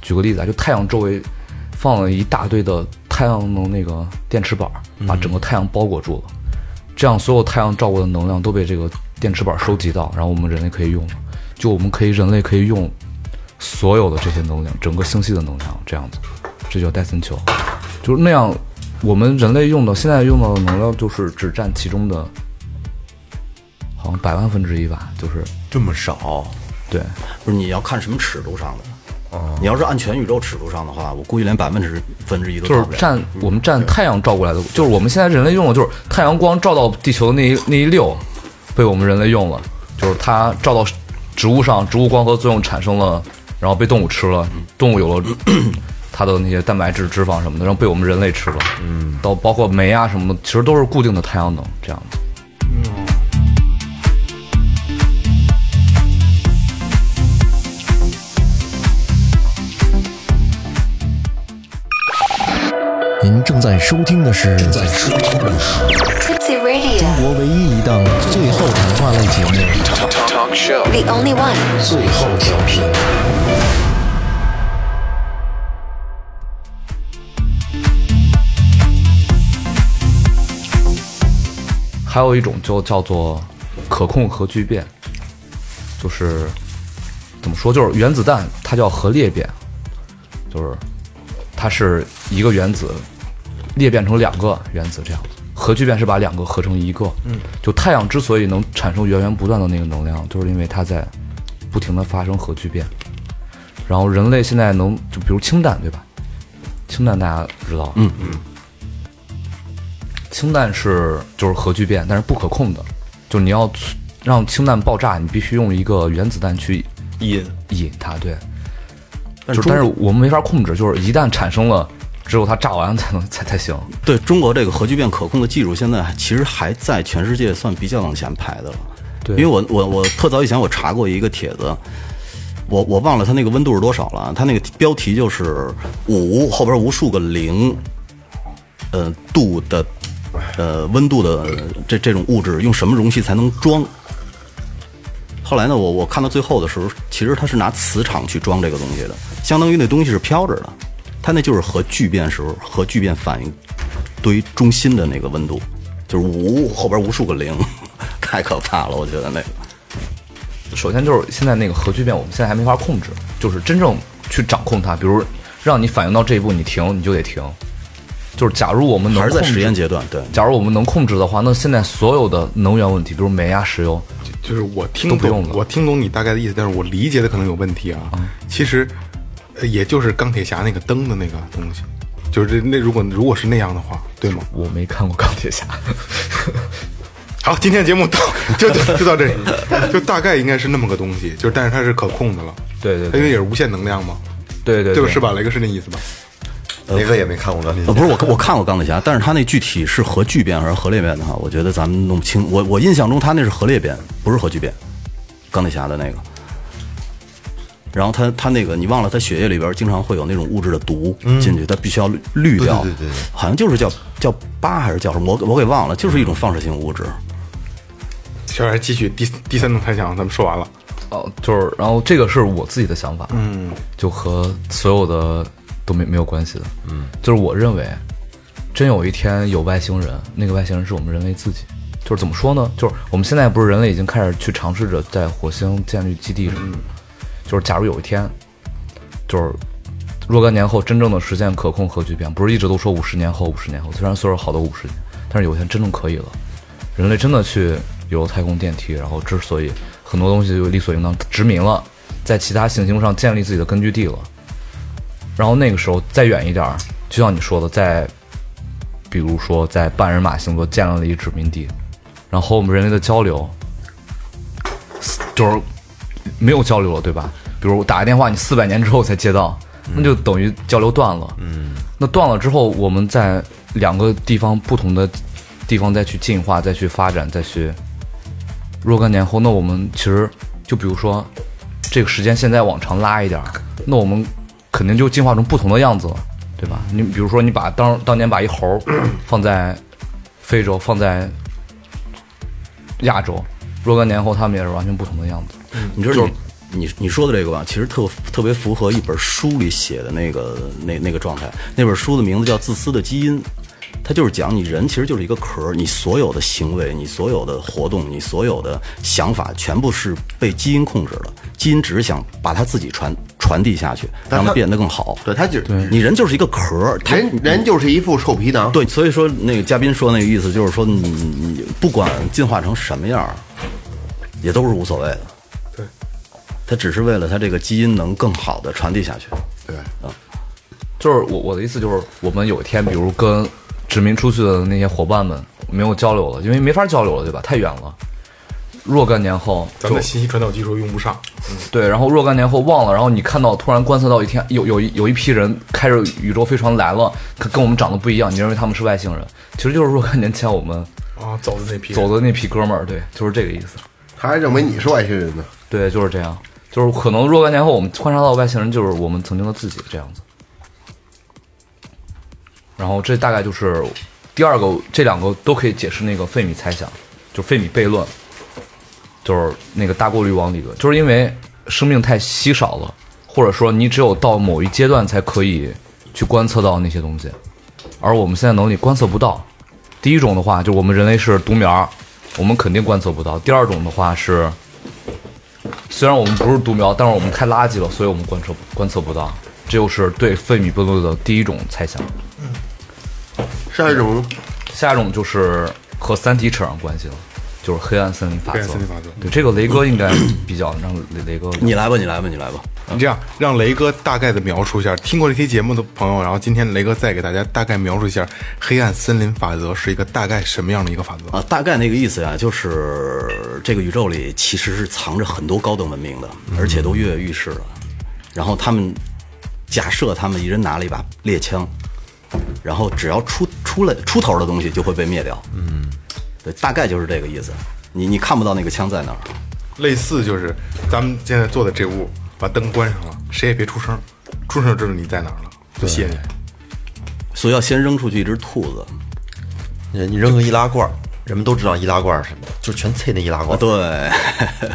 举个例子啊，就太阳周围放了一大堆的太阳能那个电池板，把整个太阳包裹住了，这样所有太阳照过的能量都被这个电池板收集到，然后我们人类可以用了，就我们可以人类可以用所有的这些能量，整个星系的能量，这样子，这叫戴森球，就是那样。我们人类用的现在用到的能量，就是只占其中的好像百万分之一吧，就是。这么少，对，不是你要看什么尺度上的。你要是按全宇宙尺度上的话，我估计连百分之分之一都就是到不了。占我们占太阳照过来的，就是我们现在人类用的，就是太阳光照到地球的那一那一溜，被我们人类用了，就是它照到植物上，植物光合作用产生了，然后被动物吃了，动物有了它的那些蛋白质、脂肪什么的，然后被我们人类吃了，嗯，到包括酶啊什么的，其实都是固定的太阳能这样子。您正在收听的是正在收听的是 Tipsy Radio, 中国唯一一档最后谈话类节目 the only one.《最后调频》。还有一种就叫做可控核聚变，就是怎么说，就是原子弹它叫核裂变，就是它是一个原子裂变成两个原子这样子。核聚变是把两个合成一个，嗯，就太阳之所以能产生源源不断的那个能量，就是因为它在不停的发生核聚变。然后人类现在能就比如氢弹对吧？氢弹大家知道，嗯嗯，氢弹是就是核聚变，但是不可控的，就是你要让氢弹爆炸，你必须用一个原子弹去引引它，对，但是但是我们没法控制，就是一旦产生了，只有它炸完才能才才行。对中国这个核聚变可控的技术，现在其实还在全世界算比较往前排的了。对因为我我我特早以前我查过一个帖子，我我忘了它那个温度是多少了，它那个标题就是五后边无数个零，呃度的呃温度的这这种物质用什么容器才能装？后来呢，我我看到最后的时候，其实它是拿磁场去装这个东西的，相当于那东西是飘着的，它那就是核聚变时候核聚变反应堆中心的那个温度，就是无后边无数个零，*laughs* 太可怕了，我觉得那个。首先就是现在那个核聚变，我们现在还没法控制，就是真正去掌控它，比如让你反应到这一步，你停你就得停。就是假如我们能还是在实验阶段，对，假如我们能控制的话，那现在所有的能源问题，比如煤啊、石油，就是我听懂，都不用了我听懂你大概的意思，但是我理解的可能有问题啊。其实，呃也就是钢铁侠那个灯的那个东西，就是这那如果如果是那样的话，对吗？我没看过钢铁侠，*laughs* 好，今天的节目到就就就到这里，就大概应该是那么个东西，就是但是它是可控的了，对对它因为也是无限能量嘛，对对对吧？是吧？雷哥是那意思吧？雷哥也没看过钢铁侠呃，不是我我看过钢铁侠，但是他那具体是核聚变还是核裂变的话，我觉得咱们弄不清。我我印象中他那是核裂变，不是核聚变，钢铁侠的那个。然后他他那个你忘了，他血液里边经常会有那种物质的毒进去，他必须要滤掉。对对对对好像就是叫叫八还是叫什么，我我给忘了，就是一种放射性物质。小来继续第第三种猜想，咱们说完了。哦，就是，然后这个是我自己的想法，嗯，就和所有的都没没有关系的，嗯，就是我认为，真有一天有外星人，那个外星人是我们人类自己，就是怎么说呢？就是我们现在不是人类已经开始去尝试着在火星建立基地什么的，就是假如有一天，就是若干年后真正的实现可控核聚变，不是一直都说五十年后、五十年后，虽然说是好多五十年，但是有一天真正可以了，人类真的去有了太空电梯，然后之所以很多东西就理所应当殖民了，在其他行星上建立自己的根据地了，然后那个时候再远一点儿，就像你说的，在比如说在半人马星座建立了一殖民地，然后我们人类的交流就是没有交流了，对吧？比如我打个电话，你四百年之后才接到，那就等于交流断了。嗯，那断了之后，我们在两个地方不同的地方再去进化、再去发展、再去若干年后，那我们其实就比如说这个时间现在往长拉一点儿，那我们肯定就进化成不同的样子了，对吧？你比如说，你把当当年把一猴儿 *clears throat* 放在非洲，放在亚洲，若干年后，他们也是完全不同的样子。你知道你你你说的这个吧，其实特特别符合一本书里写的那个那那个状态。那本书的名字叫《自私的基因》，它就是讲你人其实就是一个壳儿，你所有的行为、你所有的活动、你所有的想法，全部是被基因控制的。基因只是想把它自己传传递下去，让它变得更好。对它就是你人就是一个壳儿，人人就是一副臭皮囊，对，所以说那个嘉宾说那个意思就是说你，你不管进化成什么样，也都是无所谓的。对，它只是为了它这个基因能更好的传递下去。对，就是我我的意思就是，我们有一天，比如跟殖民出去的那些伙伴们没有交流了，因为没法交流了，对吧？太远了。若干年后，咱们的信息传导技术用不上。对，然后若干年后忘了，然后你看到突然观测到一天有有一有一批人开着宇宙飞船来了，跟跟我们长得不一样，你认为他们是外星人，其实就是若干年前我们啊，走的那批走的那批哥们儿，对，就是这个意思。他还认为你是外星人呢。对，就是这样，就是可能若干年后我们观察到外星人就是我们曾经的自己这样子。然后这大概就是第二个，这两个都可以解释那个费米猜想，就费米悖论，就是那个大过滤网理论，就是因为生命太稀少了，或者说你只有到某一阶段才可以去观测到那些东西，而我们现在能力观测不到。第一种的话，就我们人类是独苗，我们肯定观测不到；第二种的话是，虽然我们不是独苗，但是我们太垃圾了，所以我们观测观测不到。这就是对费米悖论的第一种猜想。下一种下一种就是和《三体》扯上关系了，就是黑暗森林法则。黑暗森林法则对这个雷哥应该比较让雷雷哥你来吧，你来吧，你来吧。你这样让雷哥大概的描述一下，听过这期节目的朋友，然后今天雷哥再给大家大概描述一下黑暗森林法则是一个大概什么样的一个法则？啊，大概那个意思呀，就是这个宇宙里其实是藏着很多高等文明的，而且都跃跃欲试了。然后他们假设他们一人拿了一把猎枪，然后只要出出来出头的东西就会被灭掉。嗯，对，大概就是这个意思。你你看不到那个枪在哪儿，类似就是咱们现在坐的这屋，把灯关上了，谁也别出声，出声知道你在哪儿了，就谢你。所以要先扔出去一只兔子。你你扔个易拉罐儿，人们都知道易拉罐是什么，就全啐那易拉罐啊，儿。对，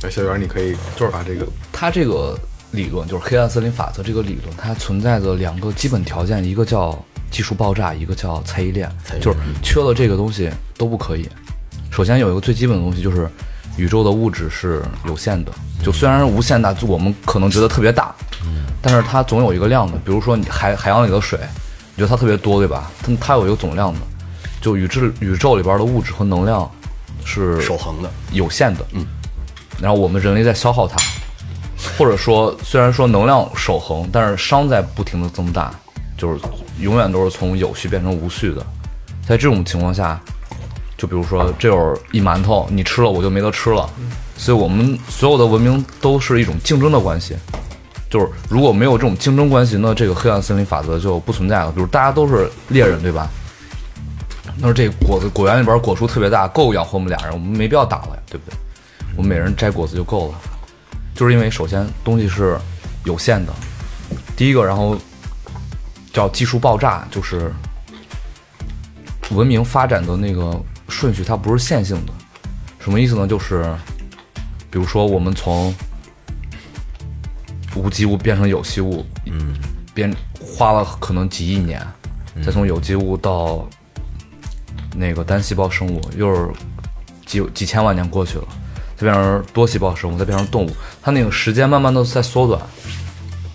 那小袁，你可以就是把这个它这个理论就是黑暗森林法则这个理论，它存在着两个基本条件，一个叫技术爆炸，一个叫猜疑链，就是缺了这个东西都不可以。首先有一个最基本的东西就是宇宙的物质是有限的，就虽然无限大，就我们可能觉得特别大，但是它总有一个量的。比如说你海海洋里的水，你觉得它特别多，对吧？它它有一个总量的，就宇宙宇宙里边的物质和能量是守恒的，有限的，嗯，然后我们人类在消耗它，或者说虽然说能量守恒，但是熵在不停的增大，就是永远都是从有序变成无序的。在这种情况下，就比如说这会儿一馒头你吃了我就没得吃了，所以我们所有的文明都是一种竞争的关系。就是如果没有这种竞争关系，那这个黑暗森林法则就不存在了。比如大家都是猎人，对吧？那这果子果园里边果树特别大，够养活我们俩人，我们没必要打了呀，对不对？我们每人摘果子就够了。就是因为首先东西是有限的，第一个，然后叫技术爆炸，就是文明发展的那个顺序它不是线性的。什么意思呢？就是比如说我们从无机物变成有机物，嗯，变花了可能几亿年，再从有机物到那个单细胞生物，又是几几千万年过去了，再变成多细胞生物，再变成动物，它那个时间慢慢的在缩短。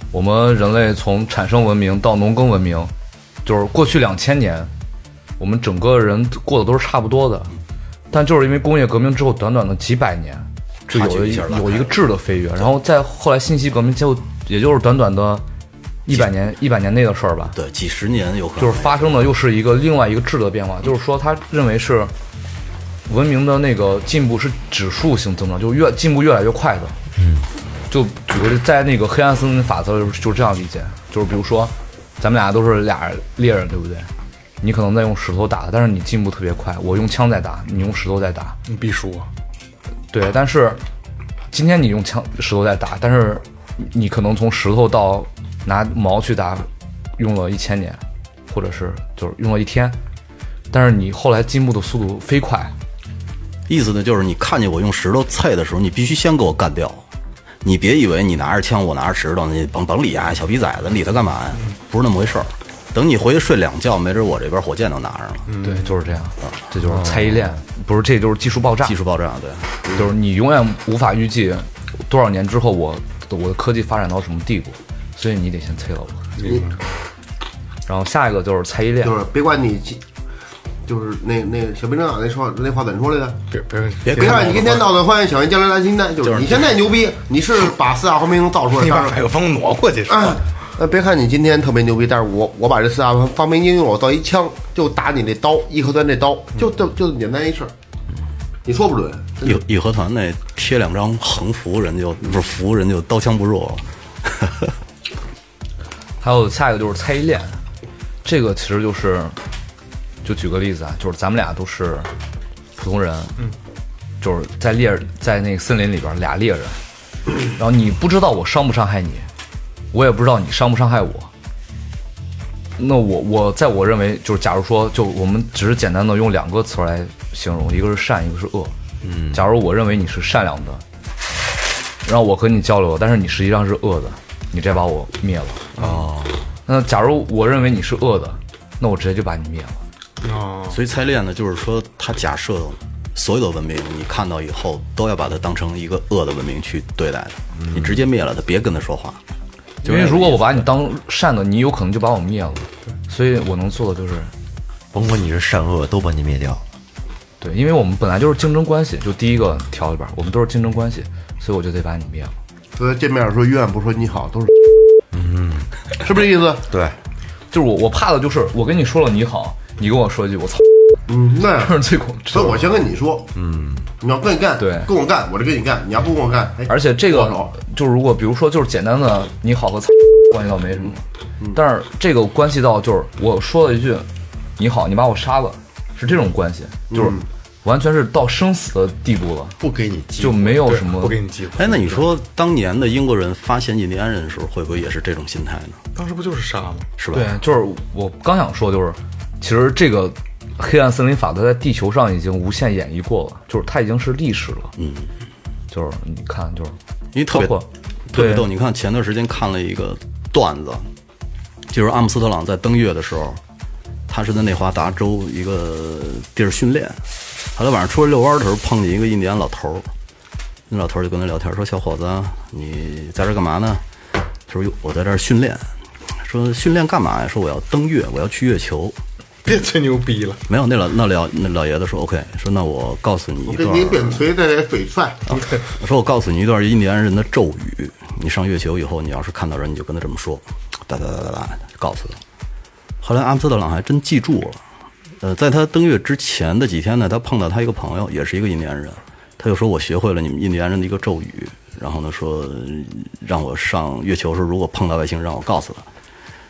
我们人类从产生文明到农耕文明，就是过去两千年，我们整个人过得都是差不多的，但就是因为工业革命之后，短短的几百年，就有了一有一个质的飞跃，然后再后来信息革命就也就是短短的一百年一百年内的事儿吧，对，几十年有可能就是发生的又是一个另外一个质的变化，就是说他认为是文明的那个进步是指数性增长，就越进步越来越快的。嗯，就举个例，在那个黑暗森林法则就是就是这样理解，就是比如说咱们俩都是俩猎人，对不对？你可能在用石头打，但是你进步特别快，我用枪在打，你用石头在打，你必输啊！对，但是今天你用枪石头在打，但是你可能从石头到拿矛去打，用了一千年，或者是就是用了一天，但是你后来进步的速度飞快，意思呢，就是你看见我用石头菜的时候，你必须先给我干掉。你别以为你拿着枪，我拿着石头，你甭甭理啊，小逼崽子，你理他干嘛呀？不是那么回事儿。等你回去睡两觉，没准我这边火箭都拿上了。对，就是这样，这就是猜疑链，不是，这就是技术爆炸，技术爆炸，对，就是你永远无法预计多少年之后我我的科技发展到什么地步，所以你得先催了我。你然后下一个就是猜疑链，就是别管你今，就是那那个小兵张嘎那说那话怎么说来着？别别别别看你今天闹得欢，小心将来来金蛋。就是你现在牛逼，你是把四大发明造出来，*laughs* 你把麦克风挪过去是吧？啊，呃，别看你今天特别牛逼，但是我我把这四大发明应用，我造一枪就打你那刀，义和团那刀，就就就这么简单一事儿。你说不准，义义和团那贴两张横幅，人就不是符，人就刀枪不入了。*laughs* 还有下一个就是猜疑链，这个其实就是，就举个例子啊，就是咱们俩都是普通人，嗯，就是在猎在那个森林里边俩猎人，*clears throat* 然后你不知道我伤不伤害你，我也不知道你伤不伤害我。那我我在我认为就是，假如说就我们只是简单的用两个词来形容，一个是善，一个是恶。嗯，假如我认为你是善良的，然后我和你交流，但是你实际上是恶的，你直接把我灭了。哦，那假如我认为你是恶的，那我直接就把你灭了。哦，所以猜链呢，就是说他假设所有的文明，你看到以后都要把它当成一个恶的文明去对待的，你直接灭了它，别跟他说话。因为如果我把你当善的，你有可能就把我灭了。所以我能做的就是，甭管你是善恶，都把你灭掉。对，因为我们本来就是竞争关系，就第一个条里边，我们都是竞争关系，所以我就得把你灭了。所以见面说永远不说你好，都是，嗯，*laughs* 是不是这意思？对，就是我我怕的就是我跟你说了你好，你跟我说一句我操，嗯，那样 *laughs* 这是最恐。所以我先跟你说，嗯，你要跟你干，对跟我干，我就跟你干；你要不跟我干，哎而且这个就是如果比如说就是简单的你好和操关系倒没什么，但是这个关系到就是我说了一句你好，你把我杀了，是这种关系，就是完全是到生死的地步了，不给你机就没有什么不给你机会。哎，那你说当年的英国人发现印第安人的时候，会不会也是这种心态呢？当时不就是杀吗？是吧？对，就是我刚想说，就是其实这个黑暗森林法则在地球上已经无限演绎过了，就是它已经是历史了。嗯，就是你看，就是因为特别特别逗。你看前段时间看了一个段子，就是阿姆斯特朗在登月的时候，他是在内华达州一个地儿训练，后来晚上出来遛弯的时候碰见一个印第安老头儿，那老头儿就跟他聊天说：“小伙子，你在这儿干嘛呢？”他说：“哟，我在这儿训练。”说训练干嘛呀？说我要登月，我要去月球。别吹牛逼了。没有，那老那老那老爷子说 OK，说那我告诉你一段，我给你边锤带点翡翠，我 *laughs* 说我告诉你一段印第安人的咒语，你上月球以后，你要是看到人，你就跟他这么说，哒哒哒哒哒，告诉他。后来阿姆斯特朗还真记住了。呃，在他登月之前的几天呢，他碰到他一个朋友，也是一个印第安人，他就说我学会了你们印第安人的一个咒语，然后呢说让我上月球时候如果碰到外星人，让我告诉他。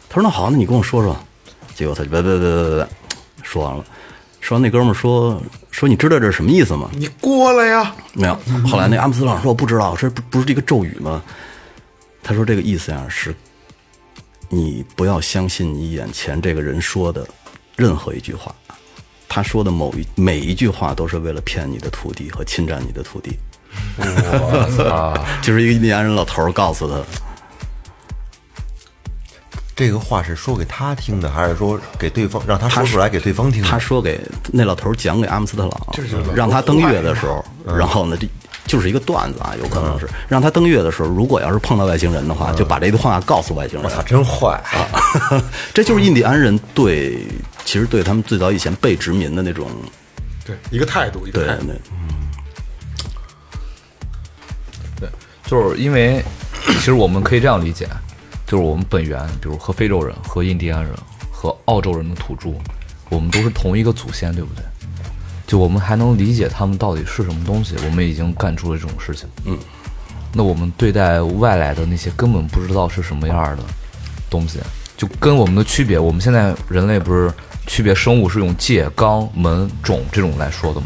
他说那好，那你跟我说说。结果他就别别别别别，说完了。说完那哥们儿说说你知道这是什么意思吗？你过来呀！没有。后来那阿姆斯特朗说我不知道，这不不是这个咒语吗？他说这个意思呀是，你不要相信你眼前这个人说的任何一句话，他说的某一每一句话都是为了骗你的土地和侵占你的土地。我操！就是一个印第安人老头告诉他，这个话是说给他听的，还是说给对方让他说出来给对方听的？他说给那老头讲给阿姆斯特朗，让他登月的时候，然后呢，这就是一个段子啊，有可能是让他登月的时候，如果要是碰到外星人的话，就把这句话告诉外星人。我操，真坏啊！*laughs* 这就是印第安人对，其实对他们最早以前被殖民的那种，对，一个态度，一个对态度。对，对，就是因为其实我们可以这样理解，就是我们本源，比如和非洲人、和印第安人、和澳洲人的土著，我们都是同一个祖先，对不对？就我们还能理解他们到底是什么东西，我们已经干出了这种事情。嗯，那我们对待外来的那些根本不知道是什么样的东西，就跟我们的区别，我们现在人类不是区别生物是用界、纲、门、种这种来说的吗？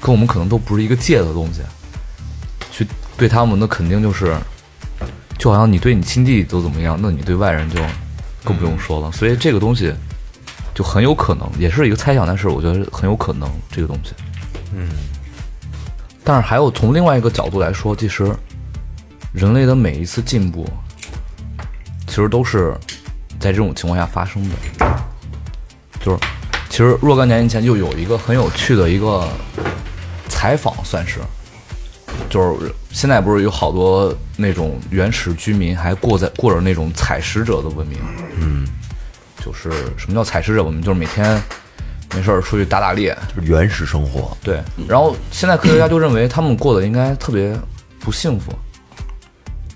跟我们可能都不是一个界的东西。去对他们，那肯定就是，就好像你对你亲弟都怎么样，那你对外人就更不用说了。所以这个东西就很有可能，也是一个猜想，但是我觉得很有可能这个东西。嗯。但是还有从另外一个角度来说，其实人类的每一次进步，其实都是在这种情况下发生的。就是，其实若干年以前就有一个很有趣的一个采访，算是。就是现在不是有好多那种原始居民还过在过着那种采食者的文明，嗯，就是什么叫采食者文明？就是每天没事儿出去打打猎，就是原始生活。对。然后现在科学家就认为他们过得应该特别不幸福，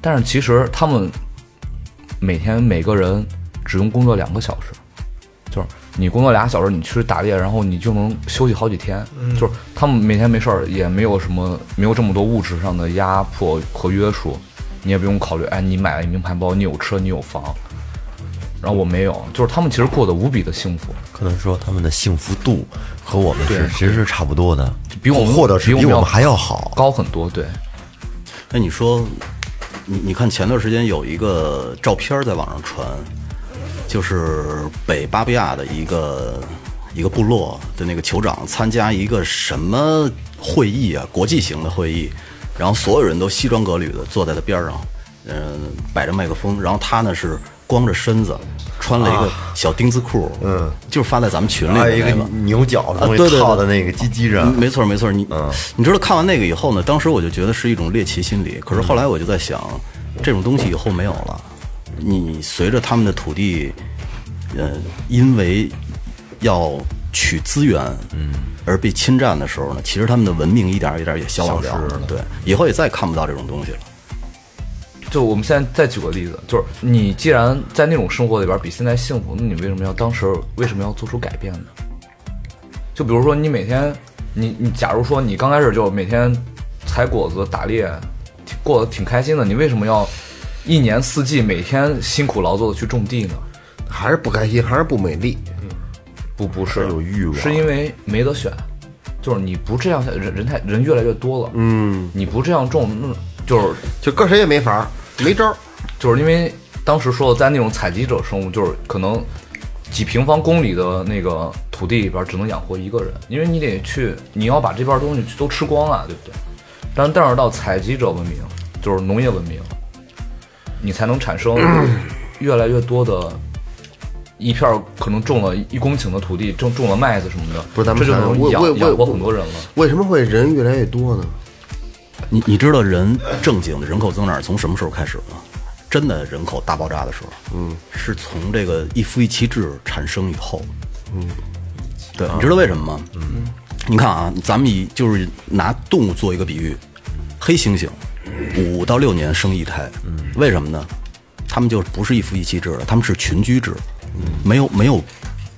但是其实他们每天每个人只用工作两个小时，就是你工作俩小时，你去打猎，然后你就能休息好几天。就是他们每天没事儿，也没有什么没有这么多物质上的压迫和约束，你也不用考虑，哎，你买了一名牌包，你有车，你有房，然后我没有，就是他们其实过得无比的幸福。可能说他们的幸福度和我们是其实是差不多的，比我们或者是比我们要比我们还要好。高很多，对，那你说，你你看前段时间有一个照片在网上传，就是北巴布亚的一个一个部落的那个酋长参加一个什么会议啊，国际型的会议，然后所有人都西装革履的坐在他边上，嗯、摆着麦克风，然后他呢是光着身子，穿了一个小丁字裤，嗯，就是发在咱们群里一个。牛角的东西啊对对对套在那个鸡鸡上，没错没错，你你知道看完那个以后呢，当时我就觉得是一种猎奇心理，可是后来我就在想，这种东西以后没有了，你随着他们的土地，呃，因为要取资源，嗯，而被侵占的时候呢，其实他们的文明一点儿一点儿也消亡掉了，对，以后也再看不到这种东西了。就我们现在再举个例子，就是你既然在那种生活里边比现在幸福，那你为什么要当时为什么要做出改变呢？就比如说你每天，你你假如说你刚开始就每天采果子、打猎，过得挺开心的，你为什么要一年四季每天辛苦劳作的去种地呢？还是不开心，还是不美丽。嗯不不是有欲望是因为没得选，就是你不这样，人人太人越来越多了，嗯，你不这样种，那就是就搁谁也没法儿，没招儿。就是因为当时说的，在那种采集者生物，就是可能几平方公里的那个土地里边只能养活一个人，因为你得去，你要把这边东西都吃光了，对不对？但但是到采集者文明，就是农业文明，你才能产生越来越多的。一片儿可能种了一公顷的土地，种种了麦子什么的，不是咱们这就能养养活很多人了。为什么会人越来越多呢？你你知道人正经的人口增长从什么时候开始吗？真的人口大爆炸的时候，嗯，是从这个一夫一妻制产生以后，嗯，对，你知道为什么吗？嗯，你看啊，咱们以就是拿动物做一个比喻，黑猩猩五到六年生一胎，为什么呢？他们就不是一夫一妻制了，他们是群居制，没有没有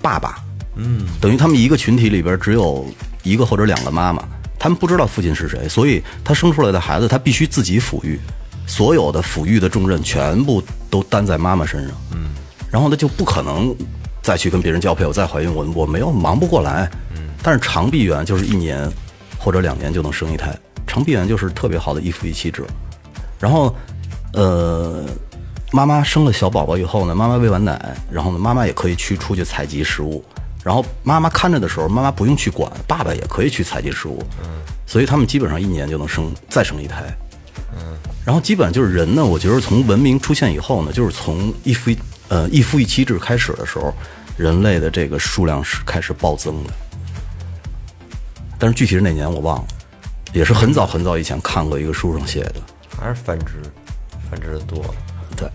爸爸，嗯，等于他们一个群体里边只有一个或者两个妈妈，他们不知道父亲是谁，所以他生出来的孩子他必须自己抚育，所有的抚育的重任全部都担在妈妈身上，嗯，然后他就不可能再去跟别人交配，我再怀孕，我我没有忙不过来，嗯，但是长臂猿就是一年或者两年就能生一胎，长臂猿就是特别好的一夫一妻制，然后，呃，妈妈生了小宝宝以后呢，妈妈喂完奶，然后呢，妈妈也可以去出去采集食物，然后妈妈看着的时候，妈妈不用去管，爸爸也可以去采集食物，所以他们基本上一年就能生再生一胎，然后基本上就是人呢，我觉得从文明出现以后呢，就是从一夫一呃一夫一妻制开始的时候，人类的这个数量是开始暴增的，但是具体是哪年我忘了，也是很早很早以前看过一个书上写的。还是繁殖，繁殖的多。对，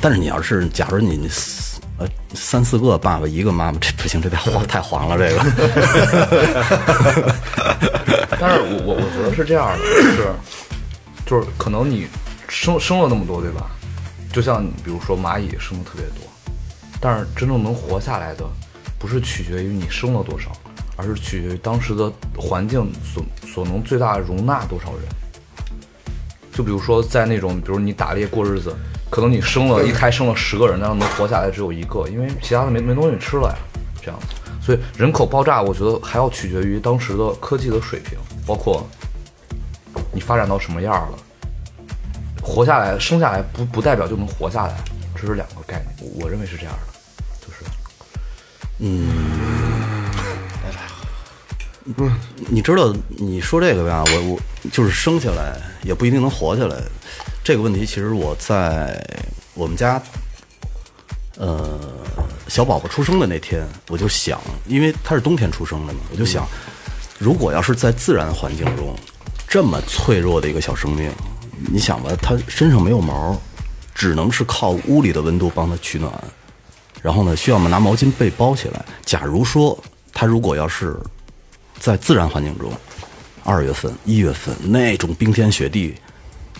但是你要是假如你四呃三四个爸爸一个妈妈，这不行，这太黄太黄了，这个。*laughs* 但是我我我觉得是这样的，就是就是可能你生生了那么多，对吧？就像比如说蚂蚁生的特别多，但是真正能活下来的，不是取决于你生了多少，而是取决于当时的环境所所能最大容纳多少人。就比如说在那种，比如你打猎过日子，可能你生了一胎生了十个人，但是能活下来只有一个，因为其他的没没东西吃了呀，这样子。所以人口爆炸，我觉得还要取决于当时的科技的水平，包括你发展到什么样了。活下来，生下来不不代表就能活下来，这是两个概念，我认为是这样的，就是嗯不你知道你说这个吧，我我就是生下来也不一定能活下来。这个问题其实我在我们家，呃，小宝宝出生的那天，我就想，因为他是冬天出生的嘛，我就想，如果要是在自然环境中这么脆弱的一个小生命，你想吧，他身上没有毛，只能是靠屋里的温度帮他取暖，然后呢，需要我们拿毛巾被包起来。假如说他如果要是在自然环境中，二月份、一月份那种冰天雪地，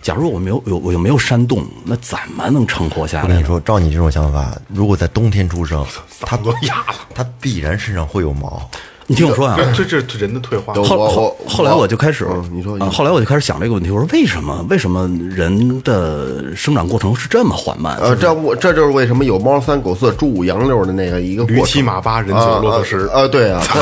假如我没有有我又没有山洞，那怎么能存活下来？我跟你说，照你这种想法，如果在冬天出生，他都哑了。他必然身上会有毛。你听我说啊，这这这人的退化。后后后来我就开始，嗯你说啊后来我就开始想这个问题，我说为什么为什么人的生长过程是这么缓慢？呃，这我这就是为什么有猫三狗四、猪五羊六的那个一个驴七。马八人九啊骆驼十啊，啊对啊，它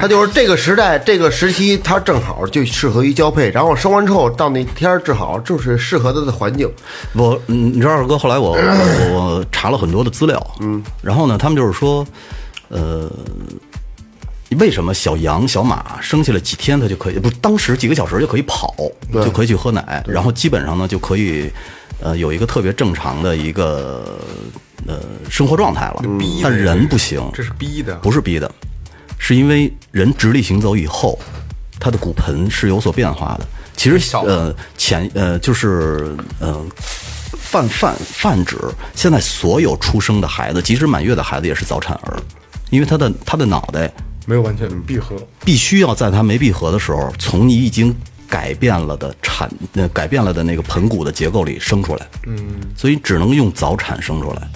它就是这个时代这个时期，他正好就适合于交配，然后生完之后到那天儿正好就是适合它的环境。我嗯，你知道二哥，后来我我 *clears throat* 我查了很多的资料，嗯，然后呢，他们就是说，呃，为什么小羊、小马生下来几天它就可以，不，当时几个小时就可以跑，就可以去喝奶，然后基本上呢就可以，呃，有一个特别正常的一个呃生活状态了，但人不行，这是逼的。不是逼的，是因为人直立行走以后，他的骨盆是有所变化的。其实小呃前呃就是呃泛泛泛指，现在所有出生的孩子，即使满月的孩子也是早产儿，因为他的他的脑袋没有完全闭合，必须要在它没闭合的时候，从你已经改变了的产呃改变了的那个盆骨的结构里生出来，嗯，所以只能用早产生出来。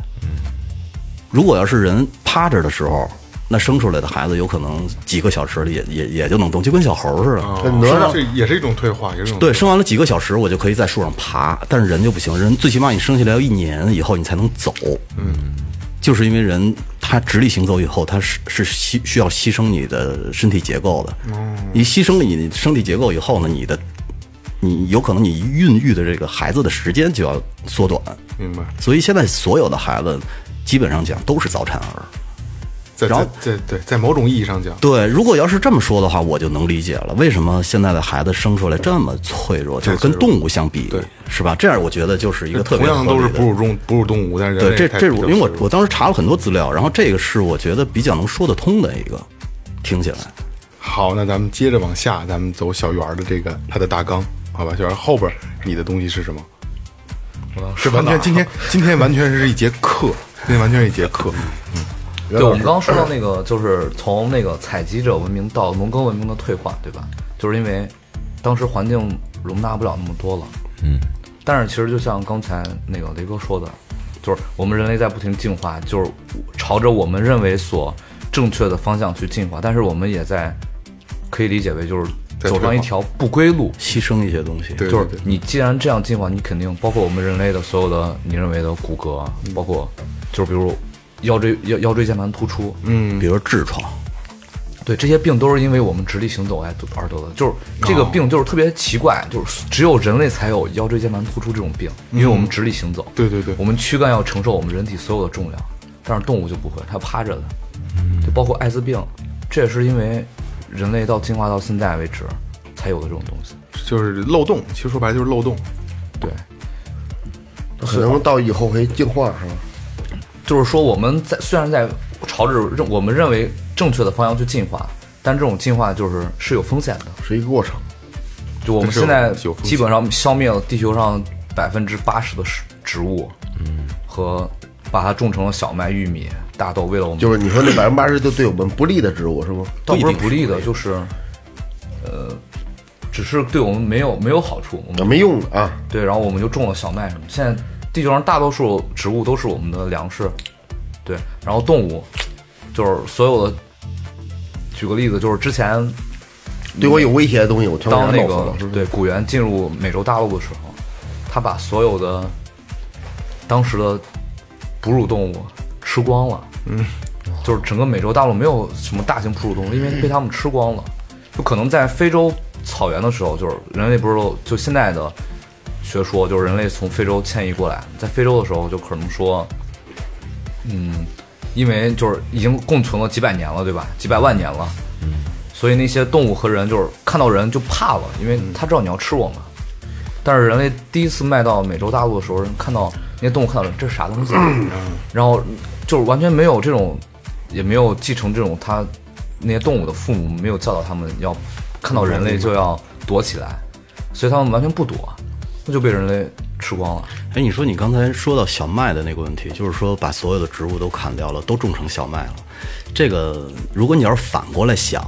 如果要是人趴着的时候，那生出来的孩子有可能几个小时里也也也就能动，就跟小猴似的。哪吒这也是一种退化，也是一种对，生完了几个小时，我就可以在树上爬，但是人就不行，人最起码你生下来要一年以后你才能走。嗯，就是因为人他直立行走以后，他是是牺需要牺牲你的身体结构的。你牺牲了你的身体结构以后呢，你的你有可能你孕育的这个孩子的时间就要缩短。明白。所以现在所有的孩子基本上讲都是早产儿。在然后在在对，在某种意义上讲，对，如果要是这么说的话，我就能理解了，为什么现在的孩子生出来这么脆弱，就是跟动物相比，对是吧？这样我觉得就是一个特别同样都是哺乳中哺乳动物，但是对，这这是我，因为我我当时查了很多资料，然后这个是我觉得比较能说得通的一个，听起来。好，那咱们接着往下，咱们走小圆儿的这个他的大纲，好吧？小圆后边儿你的东西是什么？是完全今天 *laughs* 今天完全是一节课，今天完全是一节课。嗯，对，我们刚刚说到那个，*clears throat* 就是从那个采集者文明到农耕文明的退化，对吧？就是因为当时环境容纳不了那么多了。嗯。但是其实就像刚才那个雷哥说的，就是我们人类在不停进化，就是朝着我们认为所正确的方向去进化，但是我们也在可以理解为就是走上一条不归路。牺牲一些东西。对就是你既然这样进化，你肯定包括我们人类的所有的你认为的骨骼，包括就是比如腰椎腰腰椎间盘突出，嗯，比如痔疮，对，这些病都是因为我们直立行走而得而得的。就是这个病就是特别奇怪，就是只有人类才有腰椎间盘突出这种病，因为我们直立行走，对对对我们躯干要承受我们人体所有的重量，但是动物就不会，它趴着的。就包括艾滋病，这也是因为人类到进化到现在为止才有的这种东西。就是漏洞，其实说白了就是漏洞。对，可能到以后会进化是吧？就是说我们在虽然在朝着认我们认为正确的方向去进化，但这种进化就是是有风险的。是一个过程。就我们现在基本上消灭了地球上百分之八十的植植物，嗯，和把它种成了小麦、玉米、大豆，为了我们就是你说那百分之八十就对我们不利的植物是吗？倒不是不利的，就是呃，只是对我们没有没有好处。我们没用的啊，对，然后我们就种了小麦什么。现在地球上大多数植物都是我们的粮食，对，然后动物就是所有的。举个例子，就是之前对我有威胁的东西我全当那个？对古猿进入美洲大陆的时候，他把所有的当时的哺乳动物吃光了。嗯，*laughs* 就是整个美洲大陆没有什么大型哺乳动物，因为被他们吃光了。就可能在非洲草原的时候，就是人类不是都就现在的学说，就是人类从非洲迁移过来，在非洲的时候就可能说，嗯，因为就是已经共存了几百年了，对吧？几百万年了，所以那些动物和人就是看到人就怕了，因为他知道你要吃我们。但是人类第一次迈到美洲大陆的时候，人看到那些动物看到人，这是啥东西？然后就是完全没有这种，也没有继承这种他那些动物的父母没有教导他们要看到人类就要躲起来，所以他们完全不躲，那就被人类吃光了。哎，你说你刚才说到小麦的那个问题，就是说把所有的植物都砍掉了，都种成小麦了。这个，如果你要是反过来想，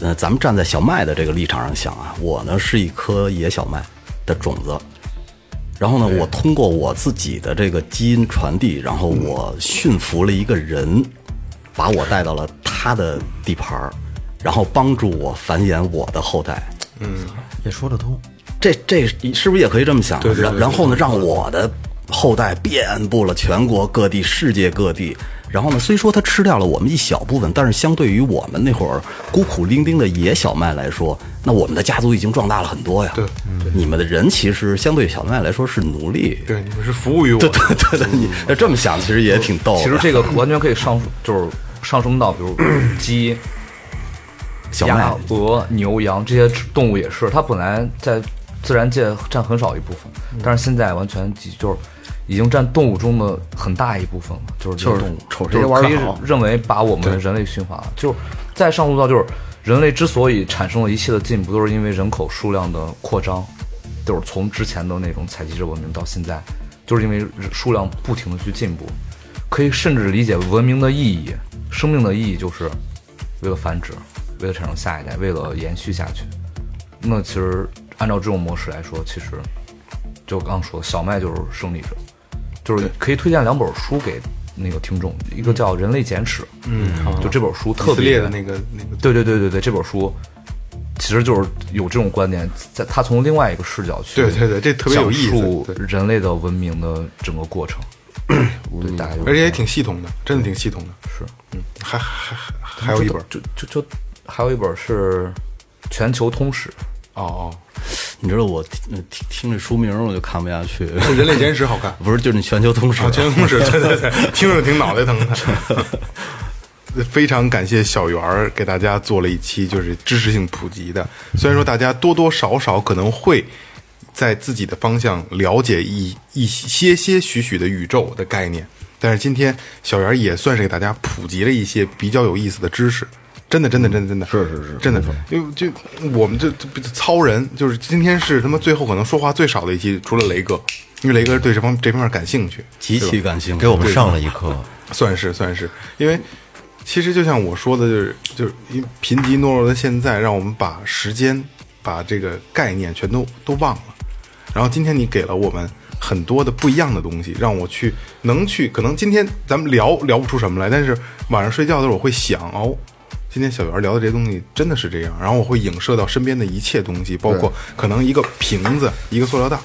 呃，咱们站在小麦的这个立场上想啊，我呢是一颗野小麦的种子，然后呢，我通过我自己的这个基因传递，然后我驯服了一个人，把我带到了他的地盘儿，然后帮助我繁衍我的后代。嗯也说得通。这这是不是也可以这么想？对对对然然后呢，让我的后代遍布了全国各地、世界各地。然后呢，虽说它吃掉了我们一小部分，但是相对于我们那会儿孤苦伶仃的野小麦来说，那我们的家族已经壮大了很多呀。对，你们的人其实相对小麦来说是奴隶。对，你们是服务于我。对对对对，你要这么想，其实也挺逗的。其实这个完全可以上，*clears throat* 就是上升到比如鸡、小麦鸭、鹅、牛、羊这些动物也是，它本来在自然界占很少一部分，但是现在完全就是已经占动物中的很大一部分了，就是就是动物，瞅这些玩得好。认为把我们人类驯化了，就再上溯到就是人类之所以产生了一切的进步，都是因为人口数量的扩张，就是从之前的那种采集者文明到现在，就是因为数量不停的去进步，可以甚至理解文明的意义，生命的意义就是为了繁殖，为了产生下一代，为了延续下去。那其实按照这种模式来说，其实就刚刚说的，小麦就是胜利者，就是可以推荐两本书给那个听众，一个叫《人类简史》，嗯，就这本书特别列的那个那个，对对对对对，这本书其实就是有这种观点，在他从另外一个视角去对对对这特别有意思讲述人类的文明的整个过程。对，大概就是而且也挺系统的，真的挺系统的。是，嗯，还还还还有一本就就就还有一本是《全球通史》，哦哦，你知道我听听听这书名我就看不下去，《人类简史》好看。*laughs* 不是就是你全球通史啊，全通史，*laughs* 对对对，听着挺脑袋疼的。*laughs* 非常感谢小圆儿给大家做了一期就是知识性普及的，虽然说大家多多少少可能会在自己的方向了解一一些些许许的宇宙的概念，但是今天小圆儿也算是给大家普及了一些比较有意思的知识。真的，真的，真的，真的是是是真的，因为就我们这这糙人，就是今天是他妈最后可能说话最少的一期，除了雷哥，因为雷哥对这方这方面感兴趣，极其感兴趣，给我们上了一课。*laughs* 算是算是，因为其实就像我说的，就是就是因为贫瘠懦弱的现在，让我们把时间、把这个概念全都都忘了。然后今天你给了我们很多的不一样的东西，让我去能去，可能今天咱们聊聊不出什么来，但是晚上睡觉的时候我会想哦。今天小圆聊的这些东西真的是这样，然后我会影射到身边的一切东西，包括可能一个瓶子、一个塑料袋，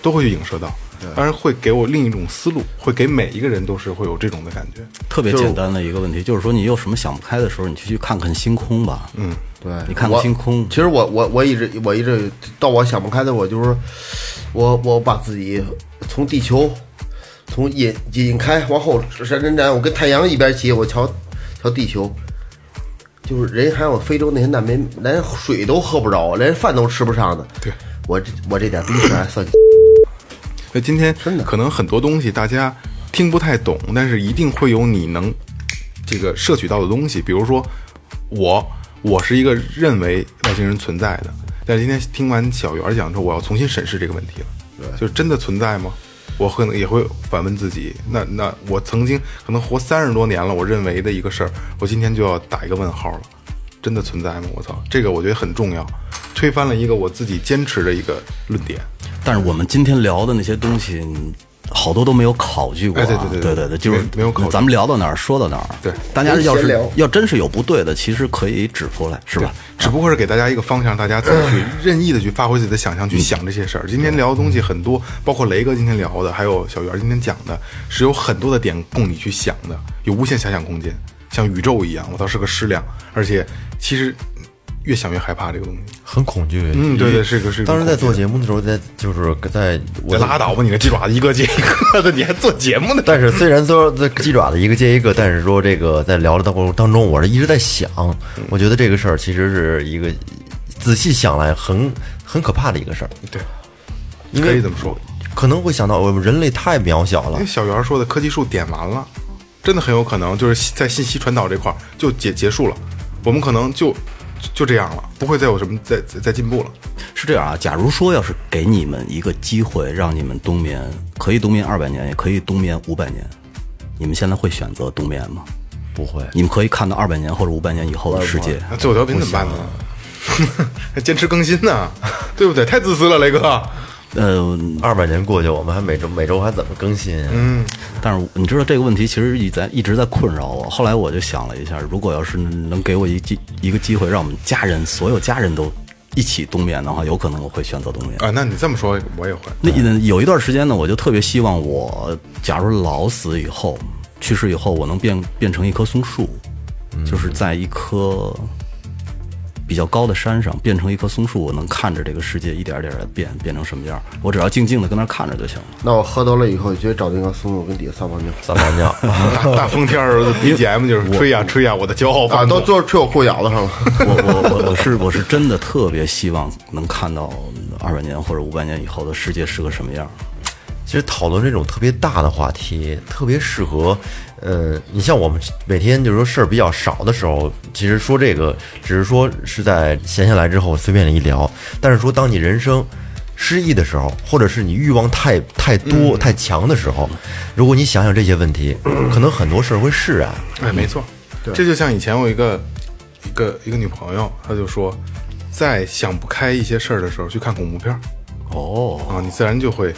都会去影射到，当然会给我另一种思路，会给每一个人都是会有这种的感觉。特别简单的一个问题，就是说你有什么想不开的时候，你就去看看星空吧。嗯，对，你看看星空其实我我我一直我一直到我想不开的，我就是我我把自己从地球从引引开往后闪闪闪，我跟太阳一边骑，我瞧瞧地球。就是人还有非洲那些难民，连水都喝不着，连饭都吃不上的。对我这我这点逼事还算 *laughs* 那今天真的可能很多东西大家听不太懂，但是一定会有你能这个摄取到的东西。比如说我，我是一个认为外星人存在的，但是今天听完小圆讲之后，我要重新审视这个问题了。对，就是真的存在吗？我可能也会反问自己，那那我曾经可能活三十多年了，我认为的一个事儿，我今天就要打一个问号了，真的存在吗？我操，这个我觉得很重要，推翻了一个我自己坚持的一个论点。但是我们今天聊的那些东西，好多都没有考据过、啊。哎对对对对对就是没没有考据咱们聊到哪儿说到哪儿。对大家要是聊要真是有不对的，其实可以指出来，是吧？只不过是给大家一个方向，大家自己去任意的去发挥自己的想象，去想这些事儿。今天聊的东西很多，包括雷哥今天聊的，还有小圆今天讲的，是有很多的点供你去想的，有无限遐想空间，像宇宙一样，我倒是个矢量，而且其实越想越害怕这个东西。很恐惧。嗯，对对，是个是个。当时在做节目的时候，在就是在拉倒吧，你个鸡爪子一个接一个的，你还做节目呢？*laughs* 但是虽然说这鸡爪子一个接一个，但是说这个在聊的过程当中，我是一直在想，我觉得这个事儿其实是一个仔细想来很很可怕的一个事儿，对，因为可以这么说。可能会想到我们人类太渺小了因为，小圆说的科技树点完了，真的很有可能就是在信息传导这块儿就结结束了，我们可能就就这样了，不会再有什么再再再进步了。是这样啊，假如说要是给你们一个机会，让你们冬眠，可以冬眠二百年，也可以冬眠五百年，你们现在会选择冬眠吗？不会。你们可以看到二百年或者五百年以后的世界。那最后调频怎么办呢？*laughs* 还坚持更新呢，对不对？太自私了，雷哥。呃，二百年过去，我们还每周每周还怎么更新啊？嗯，但是你知道这个问题其实一在一直在困扰我。后来我就想了一下，如果要是能给我一机一个机会，让我们家人所有家人都一起冬眠的话，有可能我会选择冬眠。啊，那你这么说，我也会。那有一段时间呢，我就特别希望我假如老死以后，去世以后，我能变变成一棵松树，就是在一棵比较高的山上变成一棵松树，我能看着这个世界一点点的变，变成什么样，我只要静静的跟那儿看着就行了。那我喝多了以后，就找那棵松树跟底下撒泡尿，撒泡尿，*laughs* 大大风天儿 BGM 就是吹呀吹呀，我的骄傲啊。都都是吹我裤脚子上了。我我我我是我是真的特别希望能看到二百年或者五百年以后的世界是个什么样。其实讨论这种特别大的话题，特别适合，呃，你像我们每天就是说事儿比较少的时候，其实说这个只是说是在闲下来之后随便的一聊，但是说当你人生失意的时候，或者是你欲望太太多、太强的时候，如果你想想这些问题，可能很多事儿会释然。哎，没错，这就像以前我一个一个一个女朋友，她就说，在想不开一些事儿的时候，去看恐怖片儿。哦，啊，你自然就会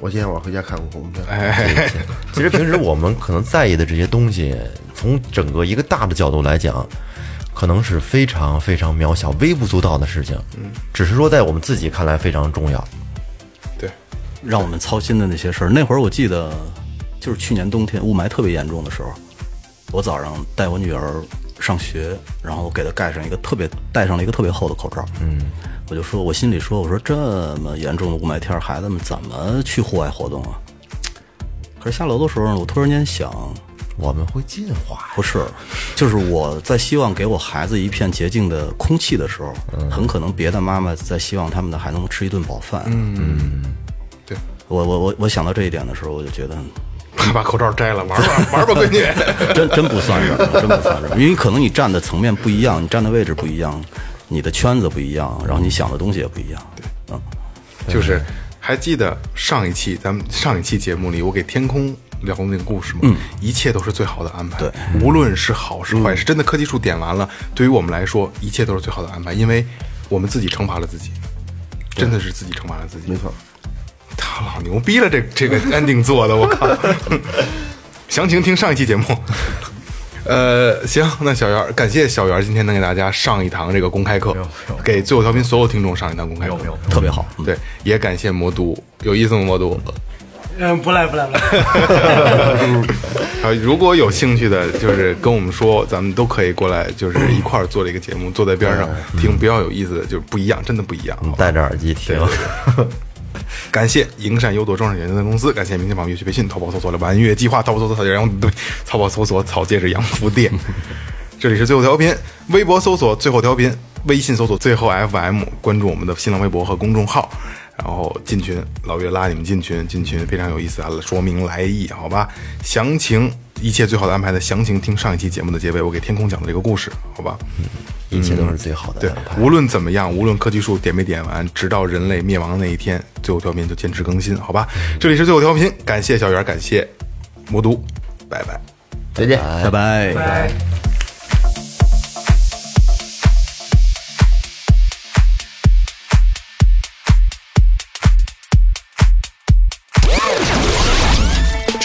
我今天晚上回家看过恐怖片，哎，*laughs* 其实平时我们可能在意的这些东西，从整个一个大的角度来讲，可能是非常非常渺小、微不足道的事情。嗯，只是说在我们自己看来非常重要。对，让我们操心的那些事儿。那会儿我记得，就是去年冬天雾霾特别严重的时候，我早上带我女儿上学，然后给她盖上一个特别戴上了一个特别厚的口罩。嗯，我就说，我心里说，我说这么严重的雾霾天儿，孩子们怎么去户外活动啊？可是下楼的时候呢，我突然间想，我们会进化。不是，就是我在希望给我孩子一片洁净的空气的时候，很可能别的妈妈在希望他们的孩子能吃一顿饱饭。嗯，对，我我我我想到这一点的时候，我就觉得 *laughs* 把口罩摘了，玩吧玩吧，闺女。*laughs* 真真不算什么，真不算什么，因为可能你站的层面不一样，你站的位置不一样，你的圈子不一样，然后你想的东西也不一样。对，嗯，就是还记得上一期咱们上一期节目里，我给天空聊的那个故事嘛，一切都是最好的安排。对，无论是好是坏，是真的科技树点完了，对于我们来说，一切都是最好的安排，因为我们自己惩罚了自己，真的是自己惩罚了自己。没错，他老牛逼了，这这个 ending 做的，我靠！*laughs* 详情听上一期节目。呃，行，那小袁儿，感谢小袁儿今天能给大家上一堂这个公开课，给最后调频所有听众上一堂公开课，特别好。对，也感谢魔都，有意思吗？魔都。嗯，不赖不赖不赖。啊，*laughs* 如果有兴趣的，就是跟我们说，咱们都可以过来，就是一块儿做这个节目，坐在边上听，比较有意思的，就是不一样，真的不一样。戴着耳机听。*laughs* 感谢营山优朵装饰有限公司，感谢明天网乐器培训，淘宝搜索了玩乐计划，淘宝搜索草戒羊，对，淘宝搜索草戒指洋服店。*laughs* 这里是最后调频，微博搜索最后调频，微信搜索最后 FM，关注我们的新浪微博和公众号，然后进群，老岳拉你们进群，进群非常有意思啊，说明来意，好吧？详情一切最好的安排的详情，听上一期节目的结尾，我给天空讲的这个故事，好吧？嗯一切都是最好的对安排。，无论怎么样，无论科技树点没点完，直到人类灭亡的那一天，最后调频就坚持更新，好吧？这里是最后调频，感谢小圆，感谢魔都，拜拜。再见。拜拜。拜。